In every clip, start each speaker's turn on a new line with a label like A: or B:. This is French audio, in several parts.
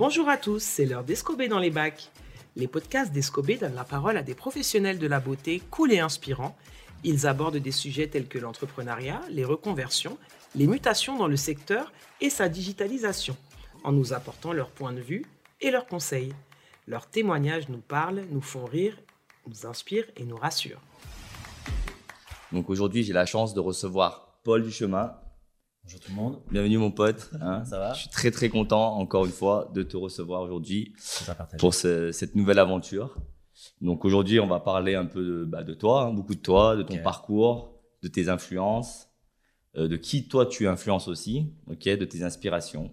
A: Bonjour à tous, c'est l'heure d'Escobé dans les bacs. Les podcasts d'Escobé donnent la parole à des professionnels de la beauté cool et inspirants. Ils abordent des sujets tels que l'entrepreneuriat, les reconversions, les mutations dans le secteur et sa digitalisation, en nous apportant leur point de vue et leurs conseils. Leurs témoignages nous parlent, nous font rire, nous inspirent et nous rassurent.
B: Donc aujourd'hui, j'ai la chance de recevoir Paul Duchemin.
C: Bonjour tout le monde.
B: Bienvenue mon pote.
C: Hein. Ça va?
B: Je suis très très content encore une fois de te recevoir aujourd'hui pour ce- cette nouvelle aventure. Donc aujourd'hui, on va parler un peu de, bah, de toi, hein, beaucoup de toi, de ton parcours, de tes influences, euh, de qui toi tu influences aussi, ok, de tes inspirations.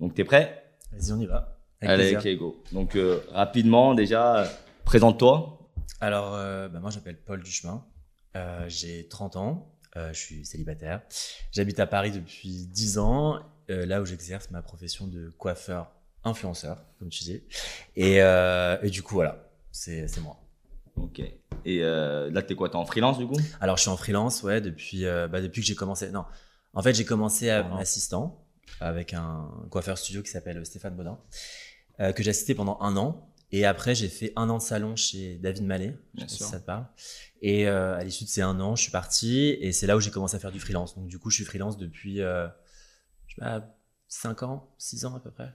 B: Donc t'es prêt?
C: Vas-y, on y va. Avec
B: Allez, ok, go. Donc euh, rapidement déjà, euh, présente-toi.
C: Alors, bah, moi, j'appelle Paul Duchemin. J'ai 30 ans. Euh, je suis célibataire. J'habite à Paris depuis 10 ans, euh, là où j'exerce ma profession de coiffeur influenceur, comme tu dis. Et, euh, et du coup, voilà, c'est moi.
B: Ok. Et là, t'es quoi? T'es en freelance du coup?
C: Alors, je suis en freelance, ouais, depuis, bah, depuis que j'ai commencé. Non, en fait, j'ai commencé à un assistant avec un coiffeur studio qui s'appelle Stéphane Baudin, que j'ai assisté pendant un an. Et après, j'ai fait un an de salon chez David Mallet. Je
B: Bien sûr.
C: si ça te parle. Et euh, à l'issue de ces un an, je suis parti et c'est là où j'ai commencé à faire du freelance. Donc, du coup, je suis freelance depuis, euh, je sais pas, 5 ans, 6 ans à peu près.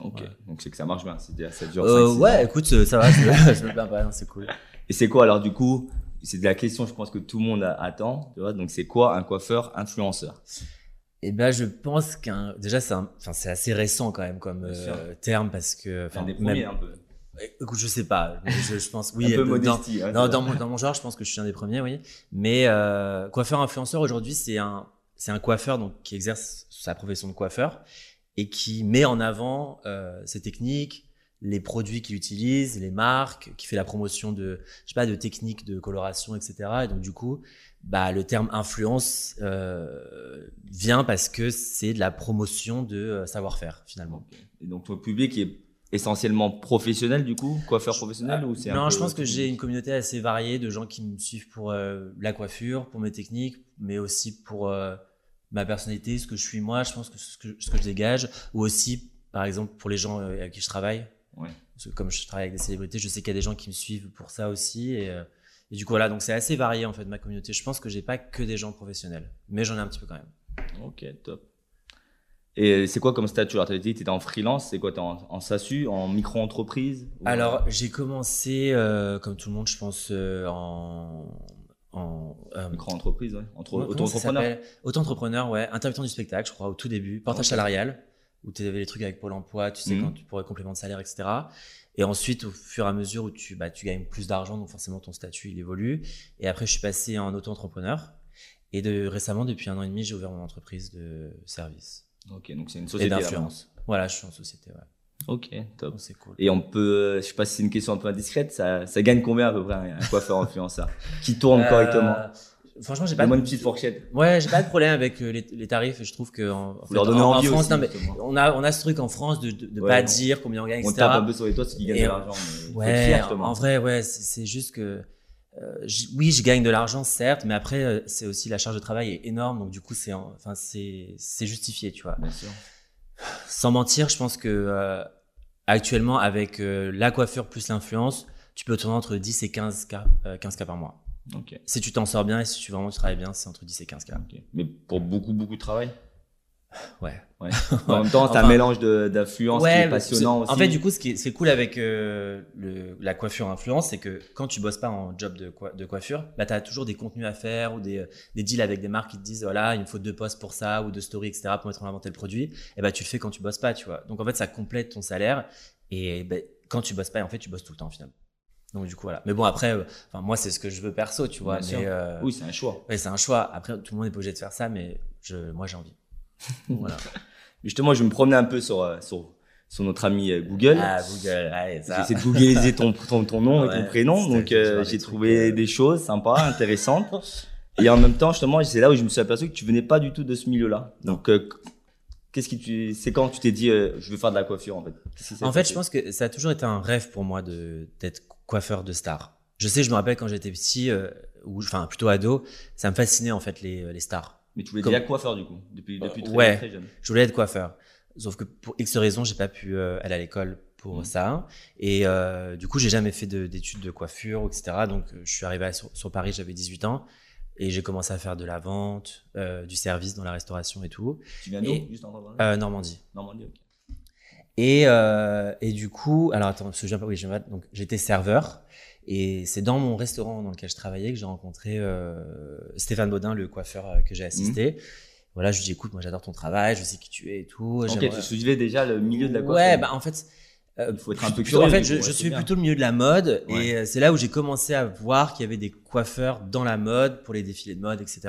B: Ok.
C: Ouais.
B: Donc c'est que ça marche bien. C'est ça dure.
C: Euh, ouais,
B: ans.
C: écoute, euh, ça va, je me, plains pas, c'est cool.
B: Et c'est quoi alors du coup C'est de la question, je pense que tout le monde a- attend. Tu vois Donc c'est quoi un coiffeur influenceur?
C: Et ben, je pense qu'un, déjà, c'est un- enfin, c'est assez récent quand même comme euh, terme parce que,
B: Enfin des
C: même-
B: premiers un peu.
C: Écoute, je sais pas. Je, je pense, oui.
B: un peu
C: dans-
B: modestie. hein,
C: dans, mon, dans mon genre, je pense que je suis un des premiers, oui. Mais euh, coiffeur influenceur aujourd'hui, c'est un, c'est un coiffeur donc qui exerce sa profession de coiffeur et qui met en avant euh, ses techniques, les produits qu'il utilise, les marques, qui fait la promotion de, je sais pas, de techniques de coloration, etc. Et donc du coup, bah le terme influence euh, vient parce que c'est de la promotion de savoir-faire finalement.
B: Et donc ton public est essentiellement professionnel du coup, coiffeur professionnel ou c'est un
C: Non, je pense que j'ai une communauté assez variée de gens qui me suivent pour euh, la coiffure, pour mes techniques, mais aussi pour euh, ma personnalité, ce que je suis moi, je pense que ce que, ce que je dégage, ou aussi, par exemple, pour les gens euh, avec qui je travaille.
B: Ouais.
C: Parce que comme je travaille avec des célébrités, je sais qu'il y a des gens qui me suivent pour ça aussi. Et, euh, et du coup, voilà, donc c'est assez varié en fait ma communauté. Je pense que j'ai pas que des gens professionnels, mais j'en ai un petit peu quand même.
B: Ok, top. Et c'est quoi comme statut Alors tu as dit que tu étais en freelance, c'est quoi? Tu en, en SASU, en micro-entreprise? Ou-
C: Alors, j'ai commencé, euh, comme tout le monde, je pense, euh, en. en euh,
B: Micro-entreprise, ouais. Entre, auto-entrepreneur
C: Auto-entrepreneur, ouais. Intermittent du spectacle, je crois, au tout début. Portage salarial, où tu avais les trucs avec Pôle emploi, tu sais,
B: Mhm.
C: quand tu pourrais complément de salaire, etc. Et ensuite, au fur et à mesure où tu, bah, tu gagnes plus d'argent, donc forcément ton statut, il évolue. Et après, je suis passé en auto-entrepreneur. Et de, récemment, depuis un an et demi, j'ai ouvert mon entreprise de service
B: Ok, donc c'est une société.
C: d'influence. Voilà, je suis en société, ouais.
B: Ok, top.
C: Donc, c'est cool.
B: Et on peut, euh, je sais pas si c'est une question un peu indiscrète, ça, ça gagne combien à peu près un coiffeur influenceur qui tourne
C: Euh,
B: correctement?
C: Franchement, j'ai pas de-
B: une petite fourchette.
C: Ouais, j'ai pas de problème avec euh, les, les tarifs. Je trouve que en, en fait, en, en France,
B: aussi,
C: non, mais on a on a ce truc en France de de, de
B: Ouais,
C: pas dire combien on gagne,
B: On
C: etc.
B: tape un peu sur les toits, ceux qui gagnent
C: Et
B: de
C: on-
B: l'argent.
C: Ouais,
B: fier,
C: en vrai, ouais, c'est juste que oui, je gagne de l'argent, certes, mais après, euh, c'est aussi la charge de travail est énorme, donc du coup, c'est en- enfin c'est c'est justifié, tu vois.
B: Bien sûr.
C: Sans mentir, je pense que euh, actuellement, avec euh, la coiffure plus l'influence, tu peux tourner entre 10 et 15 k, euh, 15 k par mois. Si tu t'en sors bien et si tu vraiment tu travailles bien, c'est entre 10 et 15 k.
B: ok. Mais pour beaucoup, beaucoup de travail?
C: Ouais.
B: Ouais. En même temps, c'est un mélange d'influence qui est
C: mais
B: passionnant aussi.
C: En fait, du coup, ce qui est, ce qui est cool avec euh, le, la coiffure influence, c'est que quand tu bosses pas en job de, coi- de coiffure, bah, tu as toujours des contenus à faire ou des, des deals avec des marques qui te disent voilà, il me faut deux posts pour ça ou deux stories, etc. pour mettre en avant tel produit. Et bah, tu le fais quand tu bosses pas, tu vois. Donc, en fait, ça complète ton salaire. Et bah, quand tu bosses pas, en fait, tu bosses tout le temps, finalement. Donc, du coup, voilà. Mais bon, après, euh, moi, c'est ce que je veux perso, tu vois. Mais euh,
B: Oui, c'est un choix.
C: ouais, c'est un choix. Après, tout le monde pas obligé de faire ça, mais je, moi, j'ai envie. voilà.
B: Justement, je me promener un peu sur, euh, sur, sur notre ami euh, Google.
C: Ah, Google, allez, ça.
B: essayé de googliser ton, ton, ton nom et ton prénom, donc euh, j'ai trouvé des choses sympas, intéressantes. Et en même temps, justement, c'est là où je me suis aperçu que tu venais pas du tout de ce milieu-là. Donc, euh, qu'est-ce qui tu, c'est quand tu t'es dit, euh, je veux faire de la coiffure en fait?
C: En fait, je pense que ça a toujours été un rêve pour moi de d'être coiffeur de star. Je sais, je me rappelle quand j'étais petit, ou enfin plutôt ado, ça me fascinait en fait les, les stars.
B: Mais tu voulais
C: Comme-
B: déjà coiffeur du coup, depuis, depuis très,
C: ouais.
B: très jeune?
C: Je voulais être coiffeur. Sauf que pour X raisons, j'ai pas pu euh, aller à l'école pour
B: Mhm.
C: ça. Et euh, du coup, j'ai jamais fait de- d'études de, coiffure, etc. Donc, euh, je suis arrivé à- sur, sur Paris, j'avais 18 ans. Et j'ai commencé à faire de la vente, euh, du service dans la restauration et tout.
B: Tu viens d'où Juste en
C: Euh, Normandie.
B: Normandie, ok.
C: Et, euh, et du coup, alors attends, parce que pas, oui, donc j'étais serveur. Et c'est dans mon restaurant dans lequel je travaillais que j'ai rencontré euh, Stéphane Baudin, le coiffeur euh, que j'ai assisté. Voilà, je lui dis écoute, moi j'adore ton travail, je sais qui tu es et tout.
B: Ok, tu suivais déjà le milieu de la coiffure.
C: Ouais, bah en fait, euh,
B: Il faut être un peu
C: plutôt- en
B: curieux,
C: fait, je, je suis
B: bien.
C: plutôt le milieu de la mode
B: Ouais.
C: et euh, c'est là où j'ai commencé à voir qu'il y avait des coiffeurs dans la mode pour les défilés de mode, etc.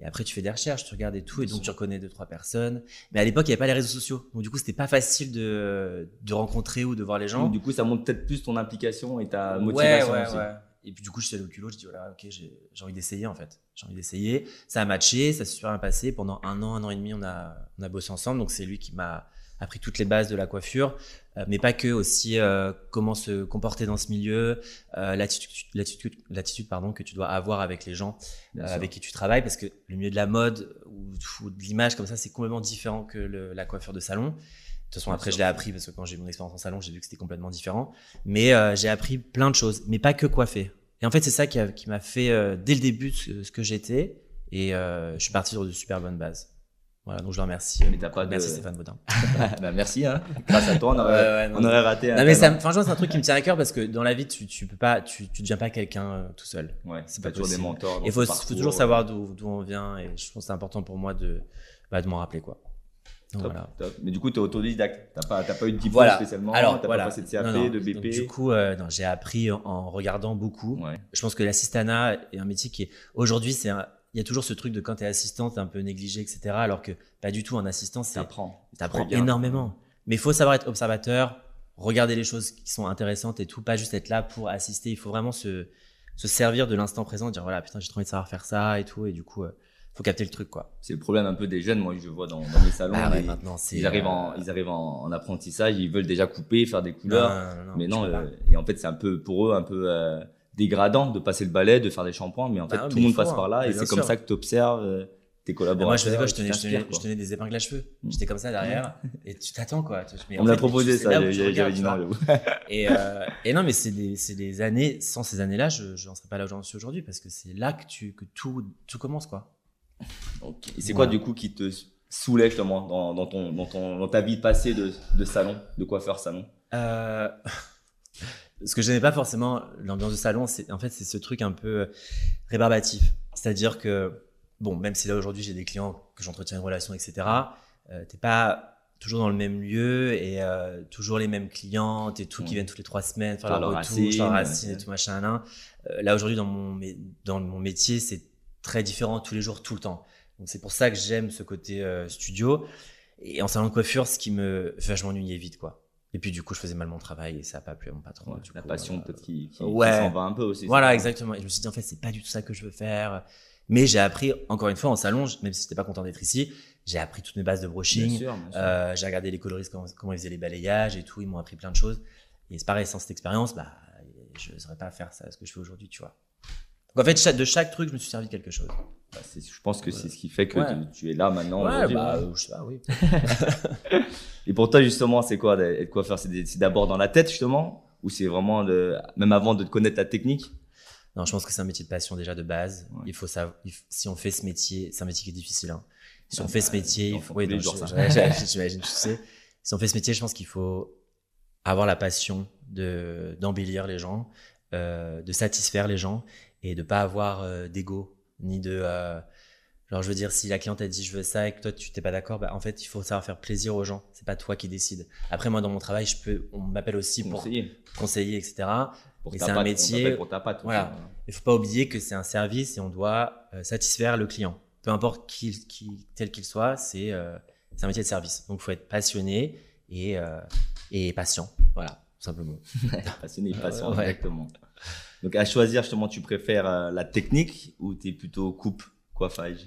C: Et après, tu fais des recherches, tu regardes et tout, et donc tu reconnais deux trois personnes. Mais à l'époque, il n'y avait pas les réseaux sociaux, donc du coup, c'était pas facile de, de rencontrer ou de voir les gens.
B: Donc, du coup, ça montre peut-être plus ton implication et ta
C: Ouais,
B: motivation
C: ouais,
B: aussi.
C: ouais. Et puis du coup, je suis allé au culot, je dis voilà, ok, j'ai j'ai envie d'essayer en fait. J'ai envie d'essayer. Ça a matché, ça s'est super bien passé. Pendant un an, un an et demi, on a, on a bossé ensemble. Donc c'est lui qui m'a appris toutes les bases de la coiffure, euh, mais pas que, aussi euh, comment se comporter dans ce milieu, euh, l'attitude, l'attitude, l'attitude pardon, que tu dois avoir avec les gens avec qui tu travailles, parce que le milieu de la mode ou, ou de l'image comme ça, c'est complètement différent que le- la coiffure de salon. De toute façon, après, je l'ai appris parce que quand j'ai eu mon expérience en salon, j'ai vu que c'était complètement différent. Mais euh, j'ai appris plein de choses, mais pas que coiffer. Et en fait, c'est ça qui, m'a fait, euh, dès le début, ce, ce que j'étais. Et euh, je suis parti sur de super bonnes bases. Voilà, donc je le remercie.
B: Mais t'as pas de-
C: Merci Stéphane Baudin.
B: bah, merci, hein. Grâce à toi, on aurait,
C: Ouais, ouais, non,
B: on aurait raté un
C: Non, mais ça, franchement, c'est un truc qui me tient à cœur parce que dans la vie, tu, tu peux pas, tu, tu deviens pas quelqu'un euh, tout seul.
B: Ouais,
C: c'est pas
B: toujours des
C: possible.
B: mentors. dans
C: Il faut, toujours savoir d'où on vient et je pense que c'est important pour moi de, bah, de m'en rappeler quoi. Donc,
B: Top,
C: voilà.
B: top. Mais du coup, tu es autodidacte. T'as pas, t'as pas eu de diplôme
C: Voilà.
B: spécialement.
C: Alors
B: t'as
C: voilà.
B: pas passé de CAP,
C: Non, non.
B: de BP.
C: Donc, du coup, euh, j'ai appris en, en regardant beaucoup.
B: ouais.
C: Je pense que l'assistanat est un métier qui est aujourd'hui, c'est un- il y a toujours ce truc de quand tu es assistant, t'es un peu négligé, etc. Alors que pas du tout. Un assistant, c'est
B: T'apprends.
C: T'apprends énormément. Mais il faut savoir être observateur, regarder les choses qui sont intéressantes et tout, pas juste être là pour assister. Il faut vraiment se, se servir de l'instant présent, dire voilà, putain, j'ai trop envie de savoir faire ça et tout. Et du coup, euh, faut capter le truc, quoi.
B: C'est le problème un peu des jeunes. Moi, je vois dans, dans mes salons.
C: Ouais,
B: les-
C: maintenant,
B: ils arrivent, en,
C: euh,
B: ils arrivent en, en apprentissage, ils veulent déjà couper, faire des couleurs.
C: non, non,
B: mais non, euh, et en fait, c'est un peu pour eux un peu euh, dégradant de passer le balai, de faire des shampoings. Mais en fait,
C: Ah,
B: tout le monde passe
C: hein.
B: par là
C: Mais
B: et c'est comme ça que tu observes tes
C: Et
B: collaborateurs.
C: moi, je faisais quoi? Je tenais, je, tenais, je des épingles à cheveux.
B: Mm.
C: J'étais comme ça derrière et tu t'attends, quoi. Mais
B: On me l'a proposé ça, j'avais dit non.
C: Et, euh, et non, mais c'est des, c'est des années, sans ces années-là, je n'en serais pas là où j'en suis aujourd'hui parce que c'est là que, tu, que tout, tout commence, quoi.
B: Et c'est quoi du coup qui te saoulait justement dans, dans, ton, dans, ton, dans ta vie passée de, de salon, de coiffeur salon?
C: Euh, ce que je n'aimais pas forcément l'ambiance de salon, c'est en fait c'est ce truc un peu euh, rébarbatif. C'est-à-dire que bon, même si là aujourd'hui j'ai des clients que j'entretiens une relation, etc. Euh, t'es pas toujours dans le même lieu et euh, toujours les mêmes clients, t'es tout qui
B: Ouais.
C: viennent toutes les trois semaines faire leur
B: racine,
C: leur racine et tout machin. nan. Euh, là aujourd'hui dans mon dans mon métier c'est très différent tous les jours, tout le temps. Donc c'est pour ça que j'aime ce côté euh, studio. Et en salon de coiffure, ce qui me, enfin, je m'ennuyais vite quoi. Et puis du coup, je faisais mal mon travail et ça a pas plu à mon patron.
B: Ouais,
C: du
B: La
C: coup,
B: passion
C: euh,
B: peut-être qui, qui, qui
C: ouais.
B: s'en va un peu aussi.
C: Voilà, exactement. Et je me suis dit en fait, c'est pas du tout ça que je veux faire. Mais j'ai appris encore une fois en salon, même si j'étais pas content d'être ici, j'ai appris toutes mes bases de
B: Bien
C: brushing.
B: sûr, bien sûr.
C: Euh, j'ai regardé les coloristes comment, comment ils faisaient les balayages et tout. Ils m'ont appris plein de choses. Et c'est pareil, sans cette expérience, bah, je ne saurais pas faire ça, ce que je fais aujourd'hui, tu vois. Donc en fait, de chaque truc, je me suis servi de quelque chose.
B: Bah, je pense que c'est ce qui fait que
C: Ouais.
B: tu, tu es là maintenant.
C: ouais, bah, euh, je sais pas, oui.
B: Et pour toi, justement, c'est quoi d'être coiffeur C'est d'abord dans la tête, justement Ou c'est vraiment, de, même avant de connaître ta technique?
C: Non, je pense que c'est un métier de passion déjà de base. Il faut savoir, si on fait ce métier, c'est un métier qui est difficile. hein. Si on fait ce
B: bah,
C: métier,
B: t'en
C: il faut, oui, j'imagine, tu sais. Si on fait ce métier, je pense qu'il faut avoir la passion de d'embellir les gens, euh, de satisfaire les gens et de pas avoir euh, d'ego ni de euh, genre je veux dire si la cliente a dit je veux ça et que toi tu t'es pas d'accord, bah, en fait il faut savoir faire plaisir aux gens. C'est pas toi qui décides. Après moi dans mon travail, je peux, on m'appelle aussi pour
B: conseiller
C: conseiller, etc.
B: pour
C: Et c'est un
B: patte,
C: métier-
B: pour ta patte.
C: Voilà. Il faut pas oublier que c'est un service et on doit euh, satisfaire le client. Peu importe qui, qui, tel qu'il soit, c'est euh, c'est un métier de service. Donc il faut être passionné et, euh, et patient. Voilà, tout simplement.
B: Passionné et patient,
C: Ouais.
B: exactement. Donc, à choisir, justement, tu préfères euh, la technique ou tu es plutôt coupe, coiffage?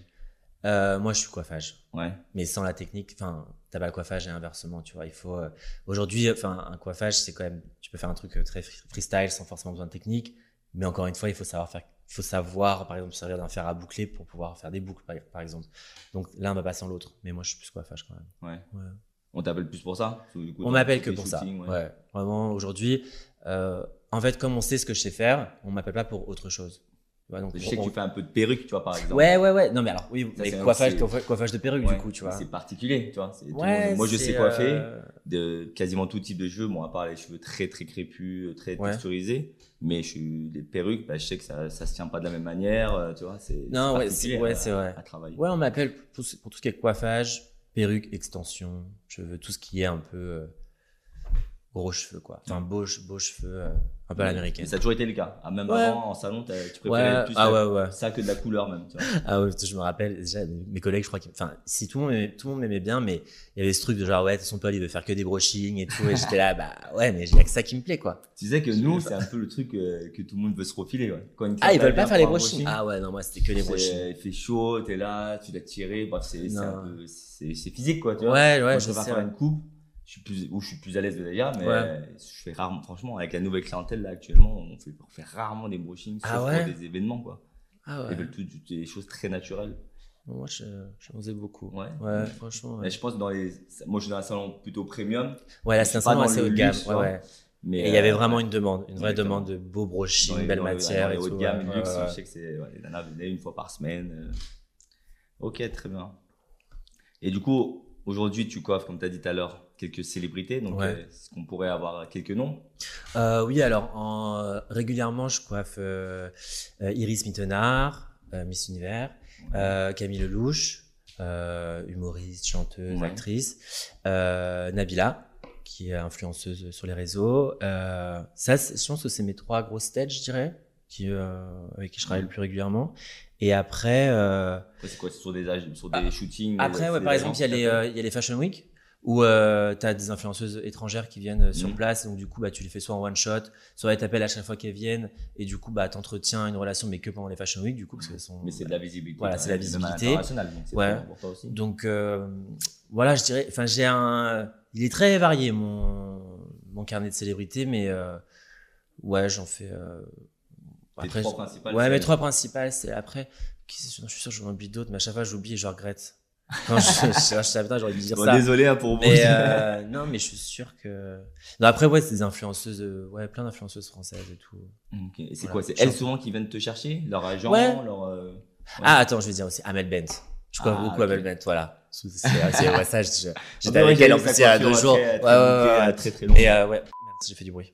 C: Euh, moi, je suis coiffage.
B: Ouais.
C: Mais sans la technique, enfin, t'as pas le coiffage et inversement, tu vois. Il faut euh, aujourd'hui, enfin, un coiffage, c'est quand même, tu peux faire un truc très free- freestyle sans forcément besoin de technique. Mais encore une fois, il faut savoir faire, il faut savoir, par exemple, se servir d'un fer à boucler pour pouvoir faire des boucles, par, par exemple. Donc l'un va pas sans l'autre. Mais moi, je suis plus coiffage quand même.
B: Ouais.
C: Ouais.
B: On t'appelle plus pour ça? Du coup,
C: On m'appelle que pour ça.
B: ouais.
C: Ouais. Vraiment, aujourd'hui, euh, en fait, comme on sait ce que je sais faire, on m'appelle pas pour autre chose. Donc,
B: Je sais que
C: on-
B: tu fais un peu de perruque, tu vois, par exemple.
C: Ouais, ouais, ouais. Non, mais alors, oui,
B: Ça,
C: mais coiffage, de perruque,
B: Ouais,
C: du coup, tu vois.
B: C'est particulier, tu vois.
C: Ouais,
B: Moi, je sais coiffer
C: euh,
B: de quasiment tout type de cheveux. Bon, à part les cheveux très, très crépus, très
C: Ouais.
B: texturisés. Mais je suis les perruques, bah, je sais que ça, ça se tient pas de la même manière, euh, tu vois. C'est
C: Non, ouais, c'est- ouais,
B: à-
C: c'est vrai.
B: À travailler.
C: Ouais, on m'appelle pour, pour tout ce qui est coiffage, perruque, extension, cheveux, tout ce qui est un peu euh, gros cheveux, quoi. Enfin, beaux, che- beaux cheveux, euh, un peu à l'américaine.
B: ça a toujours été le cas. Ah, même
C: Ouais.
B: avant, en salon, tu préférais
C: Ouais,
B: plus
C: ah
B: la-
C: ouais, ouais.
B: ça que de la couleur, même. Tu vois.
C: Ah ouais, je me rappelle, déjà, mes collègues, je crois qu'ils, enfin, si tout le monde m'aimait, tout le monde m'aimait bien, mais il y avait ce truc de genre, ouais, son Paul, il veut faire que des brochings et tout, et j'étais là, bah, ouais, mais il y a que ça qui me plaît, quoi.
B: Tu sais que
C: Je
B: nous, c'est un peu le truc euh, que tout le monde veut se refiler. Quand
C: Ah, ils veulent pas faire les brochings.
B: brushing,
C: Ah ouais, non, moi, c'était que les brochings.
B: Il fait chaud, t'es là, tu l'as tiré. Bref, c'est physique, quoi. Tu vois.
C: Ouais, ouais,
B: Moi,
C: je
B: préfère faire une coupe. Je suis plus, où je suis plus à l'aise déjà, mais
C: Ouais.
B: je fais rarement, franchement, avec la nouvelle clientèle là actuellement, on fait, on fait rarement des brochings,
C: Ah ouais?
B: des événements, quoi.
C: Ah
B: Ils
C: ouais.
B: veulent tout, des choses très naturelles.
C: Moi, je, j'en faisais beaucoup.
B: Ouais.
C: Ouais, franchement.
B: Mais je pense dans les, moi, je suis dans un salon plutôt premium,
C: ouais là, c'est un salon assez haut de gamme.
B: luxe,
C: Ouais,
B: tu
C: ouais.
B: mais
C: Et il y avait
B: euh,
C: vraiment une demande, une vraie demande de beaux brochings,
B: les-
C: belle
B: dans les-
C: matière
B: dans
C: et
B: haut de gamme, luxe, je sais que c'est, les nanas venaient une fois par semaine. euh. Ok, très bien. Et du coup, aujourd'hui, tu coiffes, comme tu as dit tout à l'heure, quelques célébrités. Donc,
C: Ouais.
B: euh, est-ce qu'on pourrait avoir quelques noms?
C: Euh, oui, alors en, régulièrement, je coiffe euh, euh, Iris Mittenard, euh, Miss Univers, euh, Camille Lelouch, euh, humoriste, chanteuse,
B: Ouais.
C: actrice, euh, Nabila, qui est influenceuse sur les réseaux. Euh, ça, je pense que c'est mes trois grosses têtes, je dirais, qui, euh, avec qui je travaille le plus régulièrement. Et après, euh,
B: c'est quoi? C'est sur des, ag- sur des shootings
C: après, ouais, par exemple, il y, a les, euh, il y a les Fashion Week où euh, tu as des influenceuses étrangères qui viennent euh, sur
B: Mhm.
C: place. Donc, du coup, bah, tu les fais soit en one shot, soit elles t'appellent à chaque fois qu'elles viennent. Et du coup, bah, tu entretiens une relation, mais que pendant les Fashion Week, du coup, parce qu'elles sont.
B: Mais c'est de la visibilité.
C: Voilà,
B: quand
C: c'est la visibilité.
B: l'international, donc
C: Ouais.
B: très important aussi.
C: Donc, euh, voilà, je dirais. Enfin, j'ai un. Il est très varié, mon, mon carnet de célébrités, mais euh, ouais, j'en fais.
B: Tes trois principales,
C: Ouais, mes trois principales, c'est après. qui Je suis sûr que j'en oublie d'autres, mais à chaque fois, j'oublie et je regrette. Non, je, je, je, je, putain, j'aurais dû dire
B: Bon,
C: ça.
B: désolé hein, pour vous.
C: Mais euh, non, mais je suis sûr que. Non, après, ouais, c'est des influenceuses, euh, ouais, plein d'influenceuses françaises et tout.
B: Ok. Et c'est
C: Voilà.
B: quoi C'est elles souvent qui viennent te chercher Leur agent
C: Ouais.
B: leur, euh,
C: Ah, attends, je vais dire aussi Amel Bent. Je crois
B: Ah,
C: beaucoup
B: ok.
C: Amel Bent, voilà. C'est, ouais, ça, j'étais
B: Ouais,
C: avec
B: j'ai
C: elle en plus il y a deux jours.
B: très-
C: Ouais,
B: très
C: ouais, ouais,
B: euh,
C: ouais.
B: très très long.
C: Et euh, ouais, j'ai fait du bruit.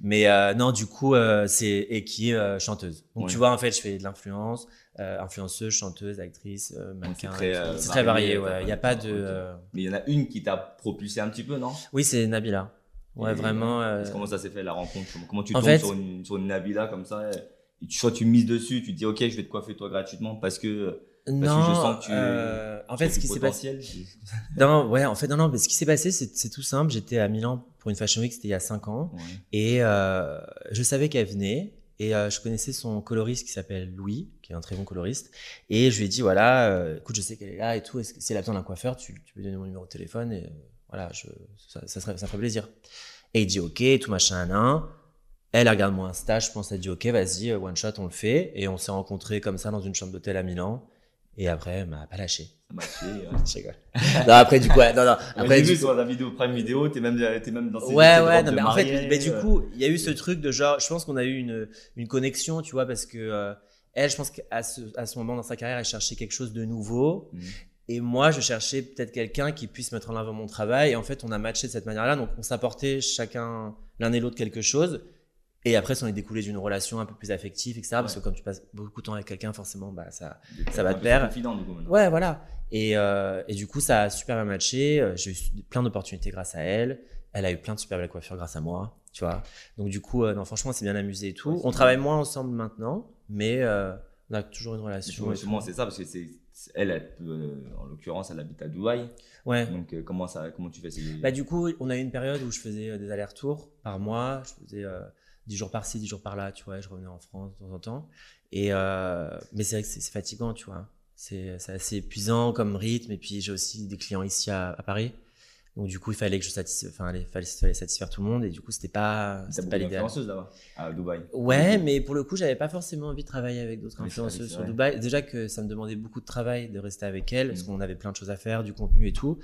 C: Mais euh, non, du coup, euh, c'est et qui est euh, chanteuse. Donc tu vois, en fait, je fais de l'influence, influenceuse, chanteuse, actrice,
B: c'est
C: mannequin.
B: très,
C: c'est très varié.
B: varié,
C: Ouais, il y a pas de.
B: Mais il y en a une qui t'a propulsé un petit peu, non?
C: Oui, c'est Nabila. Ouais,
B: Et,
C: vraiment.
B: Comment ça s'est fait la rencontre? Comment- tu tombes
C: fait-
B: sur, une, sur une Nabila comme ça? Et tu, Soit tu mises dessus, tu te dis ok, je vais te coiffer toi gratuitement parce que.
C: Non,
B: que je sens que tu-
C: euh, en fait, ce qui s'est passé. Non, ouais, en fait, non, non, mais ce qui s'est passé, c'est tout simple. J'étais à Milan pour une Fashion Week, c'était il y a 5 ans.
B: Ouais.
C: Et euh, je savais qu'elle venait. Et euh, je connaissais son coloriste qui s'appelle Louis, qui est un très bon coloriste. Et je lui ai dit, voilà, euh, écoute, je sais qu'elle est là et tout. Est-ce que, si elle a besoin d'un coiffeur, tu, tu peux lui donner mon numéro de téléphone. Et euh, voilà, je, ça, ça, serait, ça ferait plaisir. Et il dit, ok, tout machin, un. Elle regarde mon Insta, je pense, elle dit, ok, vas-y, euh, one shot, on le fait. Et on s'est rencontrés comme ça dans une chambre d'hôtel à Milan. Et après, elle m'a pas lâché.
B: Ça m'a
C: rigole. non, après, du coup, ouais, non, non.
B: Après,
C: du
B: vu sur la vidéo Prime Vidéo, t'es même, t'es même dans ces
C: Ouais, ouais, non, mais en fait, mais du
B: euh,
C: coup, il y a eu ce truc de genre, je pense qu'on a eu une, une connexion, tu vois, parce que euh, elle, je pense qu'à ce, à ce moment dans sa carrière, elle cherchait quelque chose de nouveau.
B: Mhm.
C: Et moi, je cherchais peut-être quelqu'un qui puisse mettre en avant mon travail. Et en fait, on a matché de cette manière-là. Donc, on s'apportait chacun, l'un et l'autre, quelque chose. Et après, ça en est découlé d'une relation un peu plus affective, etc. Parce que comme tu passes beaucoup de temps avec quelqu'un, forcément, bah, ça, ça va te plaire.
B: confident, du coup, maintenant.
C: Ouais, voilà. Et, euh, et du coup, ça a super bien matché. Euh, J'ai eu plein d'opportunités grâce à elle. Elle a eu plein de super belles coiffures grâce à moi, tu vois. Donc du coup, euh, non, franchement, c'est bien amusé et tout.
B: Ouais,
C: on travaille moins ensemble maintenant, mais euh, on a toujours une relation.
B: Justement, c'est ça, parce que c'est elle, elle peut, en l'occurrence, elle habite à Dubaï.
C: Ouais.
B: Donc, euh, comment, ça, comment tu fais ces...
C: Bah du coup, on a eu une période où je faisais des allers-retours par mois. Je faisais euh, 10 jours par-ci, 10 jours par-là, tu vois. Je revenais en France de temps en temps. Et euh, mais c'est vrai que c'est fatigant, tu vois. C'est assez épuisant comme rythme. Et puis j'ai aussi des clients ici à, à Paris. Donc du coup, il fallait que je satisfasse, enfin, il fallait, fallait satisfaire tout le monde. Et du coup, c'était pas, c'était pas l'idéal.
B: là-bas, à Dubaï.
C: Ouais, mais pour le coup, j'avais pas forcément envie de travailler avec d'autres influenceuses sur. Dubaï. Déjà que ça me demandait beaucoup de travail de rester avec elles, parce
B: Mm.
C: qu'on avait plein de choses à faire, du contenu et tout.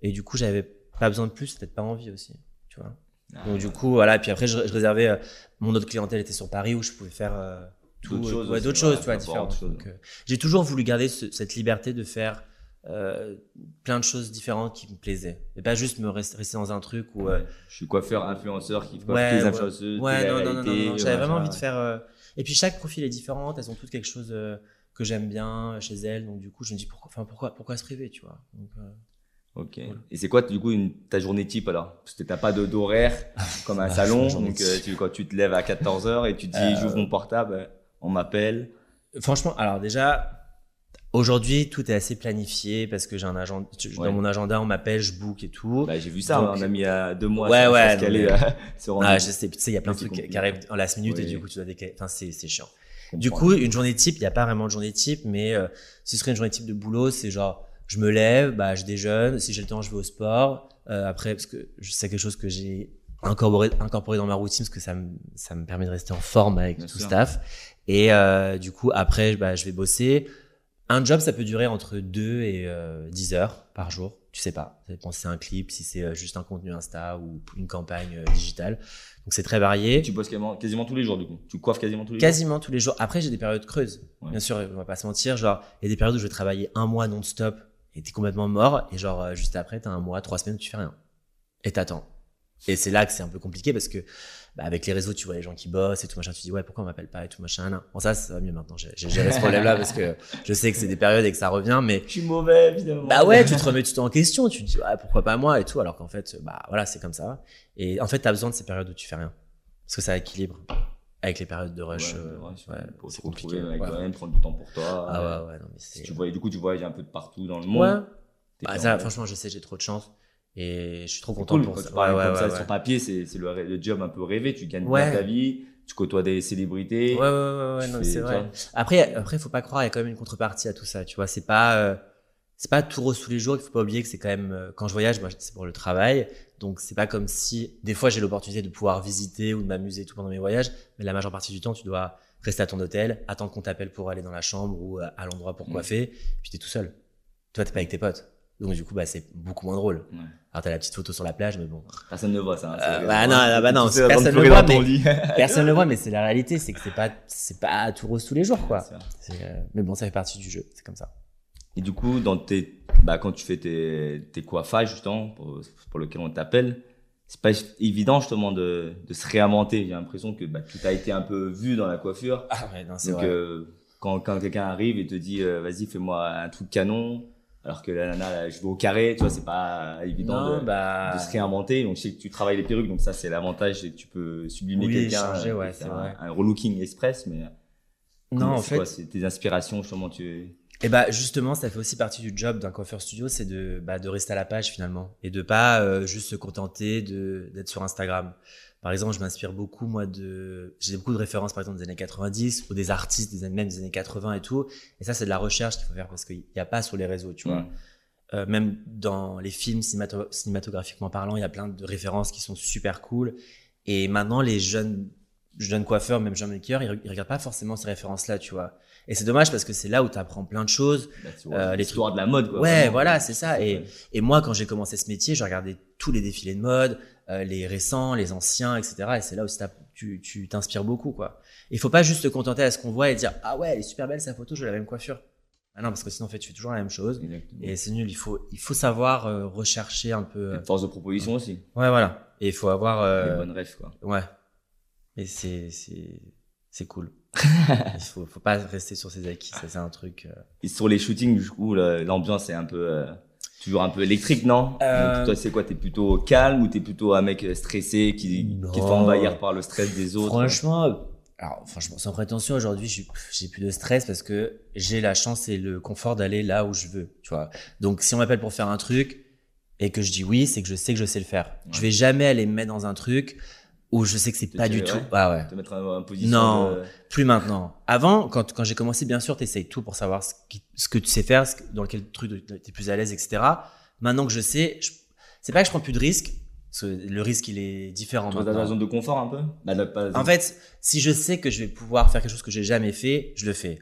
C: Et du coup, j'avais pas besoin de plus, peut-être pas envie aussi, tu vois.
B: Ah,
C: Donc du coup, voilà. Et puis après, je, je réservais euh, mon autre clientèle était sur Paris où je pouvais faire euh, tout,
B: D'autres
C: euh,
B: choses
C: ouais,
B: aussi,
C: d'autres
B: ouais,
C: choses, tu vois, différentes.
B: autre chose.
C: Donc, euh, j'ai toujours voulu garder ce- cette liberté de faire euh, plein de choses différentes qui me plaisaient, et pas juste me rester, rester dans un truc où euh,
B: Ouais. Je suis coiffeur, influenceur qui coiffe les
C: ouais.
B: influenceuses.
C: Ouais, non, non, non, non, J'avais vraiment envie de faire. euh, Et puis chaque profil est différent. Elles ont toutes quelque chose euh, que j'aime bien chez elles. Donc du coup, je me dis pourquoi, enfin pourquoi, pourquoi se priver, tu vois? Donc, euh,
B: Ok.
C: Voilà.
B: Et c'est quoi, du coup, une, ta journée type alors? Parce que t'as pas d'horaire comme un
C: Ah,
B: salon.
C: ma journée
B: Donc, euh, tu, quand tu te lèves à 14h et tu te dis,
C: Euh,
B: j'ouvre mon portable, on m'appelle.
C: Franchement, alors déjà, aujourd'hui, tout est assez planifié parce que j'ai un agenda.
B: Ouais.
C: Dans mon agenda, on m'appelle, je book et tout.
B: Bah, j'ai vu ça,
C: Donc-
B: on a mis à deux mois.
C: Ouais, ouais, mais-
B: euh,
C: ah, je sais, tu sais, il y a plein de trucs qui- arrivent en last minute et du coup, tu dois décaler. Enfin, c'est c'est chiant. Du coup, une journée type, il n'y a pas vraiment de journée type, mais euh, si ce serait une journée type de boulot, c'est genre, je me lève, bah, je déjeune, si j'ai le temps, je vais au sport. Euh, après, parce que c'est quelque chose que j'ai incorporé, incorporé dans ma routine, parce que ça me, ça me permet de rester en forme avec
B: Bien
C: tout
B: sûr.
C: staff. Et euh, du coup, après, bah, je vais bosser. Un job, ça peut durer entre 2 et euh, 10 heures par jour. Tu sais pas. Ça dépend si c'est un clip, si c'est euh, juste un contenu Insta ou une campagne digitale. Donc c'est très varié.
B: Tu bosses quasiment, quasiment tous les jours, du coup. Tu coiffes quasiment tous les jours?
C: Quasiment tous les jours. Après, j'ai des périodes creuses.
B: Ouais.
C: Bien sûr, on va pas se mentir. Genre, il y a des périodes où je vais travailler un mois non-stop et t'es complètement mort. Et genre, euh, juste après, t'as un mois, trois semaines où tu fais rien. Et t'attends. Et c'est là que c'est un peu compliqué parce que, bah, avec les réseaux, tu vois les gens qui bossent et tout machin. Tu te dis, ouais, pourquoi on m'appelle pas et tout machin. nan. Bon, ça, ça va mieux maintenant. J'ai j'ai géré ce problème-là parce que je sais que c'est des périodes et que ça revient. Mais
B: Je suis mauvais, évidemment.
C: bah ouais, tu te remets tout en question, tu te dis ouais, pourquoi pas moi et tout, alors qu'en fait, bah voilà, c'est comme ça. Et en fait, t'as besoin de ces périodes où tu fais rien, parce que ça équilibre avec les périodes de rush.
B: Ouais, pour
C: c'est
B: se
C: compliqué.
B: retrouver avec toi-même, prendre du temps pour toi.
C: Ah ouais, ouais, non mais c'est.
B: Tu voyais, du coup, tu voyages un peu de partout dans le monde.
C: Bah, ça, franchement, je sais, j'ai trop de chance et je suis trop content
B: cool,
C: pour ça.
B: comme sur papier, c'est le, job un peu rêvé. Tu gagnes bien ta vie, tu côtoies des célébrités.
C: Ouais, ouais, ouais, non, c'est vrai. Après, après, faut pas croire, il y a quand même une contrepartie à tout ça, tu vois. C'est pas, euh, c'est pas tout rose tous les jours. Il faut pas oublier que c'est quand même, euh, quand je voyage, moi, c'est pour le travail. Donc, c'est pas comme si, des fois, j'ai l'opportunité de pouvoir visiter ou de m'amuser tout pendant mes voyages. Mais la majeure partie du temps, tu dois rester à ton hôtel, attendre qu'on t'appelle pour aller dans la chambre ou euh, à l'endroit pour
B: Mm.
C: coiffer. Puis t'es tout seul. Tu vois, t'es pas avec tes potes. Donc, du coup, bah, c'est beaucoup moins drôle.
B: Ouais.
C: Alors, t'as la petite photo sur la plage, mais bon.
B: Personne ne voit ça. hein,
C: Euh, bah non, bah non, personne le voit, mais-. Personne ne le voit, mais c'est la réalité. C'est que c'est pas, c'est pas tout rose tous les jours, quoi. Euh, mais bon, ça fait partie du jeu, c'est comme ça.
B: Et du coup, dans tes, bah, quand tu fais tes, tes coiffages, justement, pour, pour lequel on t'appelle, c'est pas évident, justement, de, de se réinventer. J'ai l'impression que bah, tout a été un peu vu dans la coiffure.
C: Ah ouais, non, c'est vrai.
B: euh, quand, quand quelqu'un arrive et te dit, euh, vas-y, fais-moi un truc canon, alors que la nana, là, je vais au carré, tu vois, c'est pas évident
C: non,
B: de,
C: bah.
B: de se réinventer. Donc, je sais que tu travailles les perruques, donc ça, c'est l'avantage, c'est que tu peux sublimer
C: Oui,
B: quelqu'un,
C: changer,
B: euh,
C: ouais, c'est
B: un,
C: vrai.
B: un relooking express, mais
C: Non, en fait.
B: quoi, c'est tes inspirations, justement, tu
C: Et bah, justement, ça fait aussi partie du job d'un coiffeur studio, c'est de, bah, de rester à la page finalement. Et de pas euh, juste se contenter de, d'être sur Instagram. Par exemple, je m'inspire beaucoup, moi, de. J'ai beaucoup de références, par exemple, des années 90, ou des artistes, des même des années 80 et tout. Et ça, c'est de la recherche qu'il faut faire parce qu'il n'y a pas sur les réseaux, tu vois.
B: Mm.
C: Euh, même dans les films cinémato- cinématographiquement parlant, il y a plein de références qui sont super cool. Et maintenant, les jeunes, jeunes coiffeurs, même jeunes makers, ils, ils regardent pas forcément ces références-là, tu vois. Et c'est dommage parce que c'est là où tu apprends plein de choses.
B: Bah,
C: Euh,
B: l'histoire de la mode, quoi.
C: Ouais,
B: vraiment.
C: voilà, c'est ça. Et, moi, quand j'ai commencé ce métier, je regardais tous les défilés de mode, euh, les récents, les anciens, etc. Et c'est là où tu t'inspires beaucoup, quoi. Il faut pas juste te contenter à ce qu'on voit et dire ah ouais, elle est super belle sa photo, je veux la même coiffure. Ah non, parce que sinon, en fait, tu fais toujours la même chose.
B: Exactement.
C: Et c'est nul. Il faut, il faut savoir euh, rechercher un peu.
B: Une force de proposition aussi.
C: Ouais, voilà. Et il faut avoir.
B: Les bonnes rêves, quoi.
C: Ouais. Et c'est, c'est, c'est cool. il faut, faut pas rester sur ses acquis. Ça, c'est un truc. euh,
B: Et sur les shootings, du coup, la- l'ambiance est un peu, euh, toujours un peu électrique, non?
C: Euh,
B: Donc, Toi, c'est quoi? T'es plutôt calme ou t'es plutôt un mec stressé qui, qui te fait
C: Non.
B: envahir par le stress des autres?
C: Franchement, euh, alors franchement, sans prétention, aujourd'hui, j'ai j'ai plus de stress parce que j'ai la chance et le confort d'aller là où je veux, tu vois. Donc, si on m'appelle pour faire un truc et que je dis oui, c'est que je sais que je sais le faire.
B: Ouais.
C: Je vais jamais aller me mettre dans un truc où je sais que c'est pas du tout. Ah ouais.
B: Te mettre en, en position
C: Non.
B: de-
C: Plus maintenant. Avant, quand, quand j'ai commencé, bien sûr, t'essayes tout pour savoir ce, qui- ce que tu sais faire, ce dans quel truc t'es plus à l'aise, etc. Maintenant que je sais, c'est pas que je prends plus de risques, parce que le risque, il est différent
B: Tu dans ta zone de confort un peu? Bah, là, pas-
C: En fait, si je sais que je vais pouvoir faire quelque chose que j'ai jamais fait, je le fais.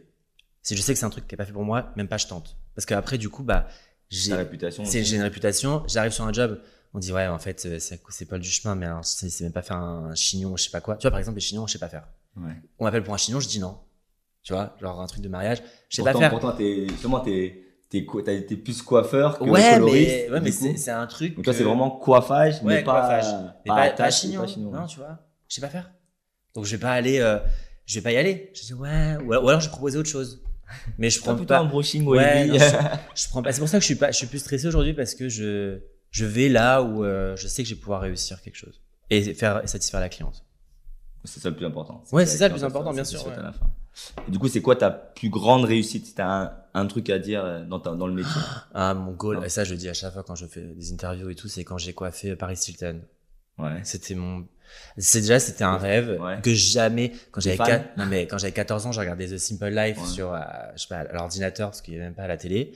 C: Si je sais que c'est un truc qui est pas fait pour moi, même pas je tente. Parce qu'après, du coup, bah, j'ai une réputation, j'arrive sur un job on dit ouais en fait euh, c'est c'est Paul du chemin mais alors c'est même pas faire un chignon je sais pas quoi tu vois par exemple les chignons je sais pas faire
B: Ouais.
C: on m'appelle pour un chignon je dis non tu vois genre un truc de mariage je sais pas faire
B: pourtant, t'es, justement, t'es, t'es, été plus coiffeur que
C: ouais
B: coloriste.
C: mais ouais mais c'est un truc
B: Donc toi,
C: que-
B: c'est vraiment coiffage,
C: ouais,
B: mais pas,
C: coiffage. mais pas, pas,
B: attache,
C: chignon.
B: pas chignon.
C: non tu vois je sais pas faire donc je vais pas aller euh, je vais pas y aller je dis ouais ou alors, ou alors je vais proposer autre chose mais je prends
B: plutôt
C: pas
B: un brushing
C: Ouais, non, je prends pas. C'est pour ça que je suis pas, je suis plus stressé aujourd'hui parce que je, je vais là où euh, je sais que je vais pouvoir réussir quelque chose et faire et satisfaire la cliente.
B: c'est ça le plus important.
C: Ouais, c'est ça le plus important, bien sûr,
B: satisfaite
C: ouais.
B: à la fin. Et du coup, c'est quoi ta plus grande réussite Si t'as un, un truc à dire euh, dans, ta- dans le métier?
C: Ah, mon goal,
B: Non.
C: et ça je le dis à chaque fois quand je fais des interviews et tout, c'est quand j'ai coiffé Paris Hilton.
B: Ouais.
C: C'était mon, c'est déjà c'était un rêve
B: Ouais.
C: que jamais quand j'avais
B: fan?
C: quatre- non mais quand j'avais 14 ans, j'ai regardé The Simple Life sur, euh, je sais pas, l'ordinateur parce qu'il y avait même pas à la télé.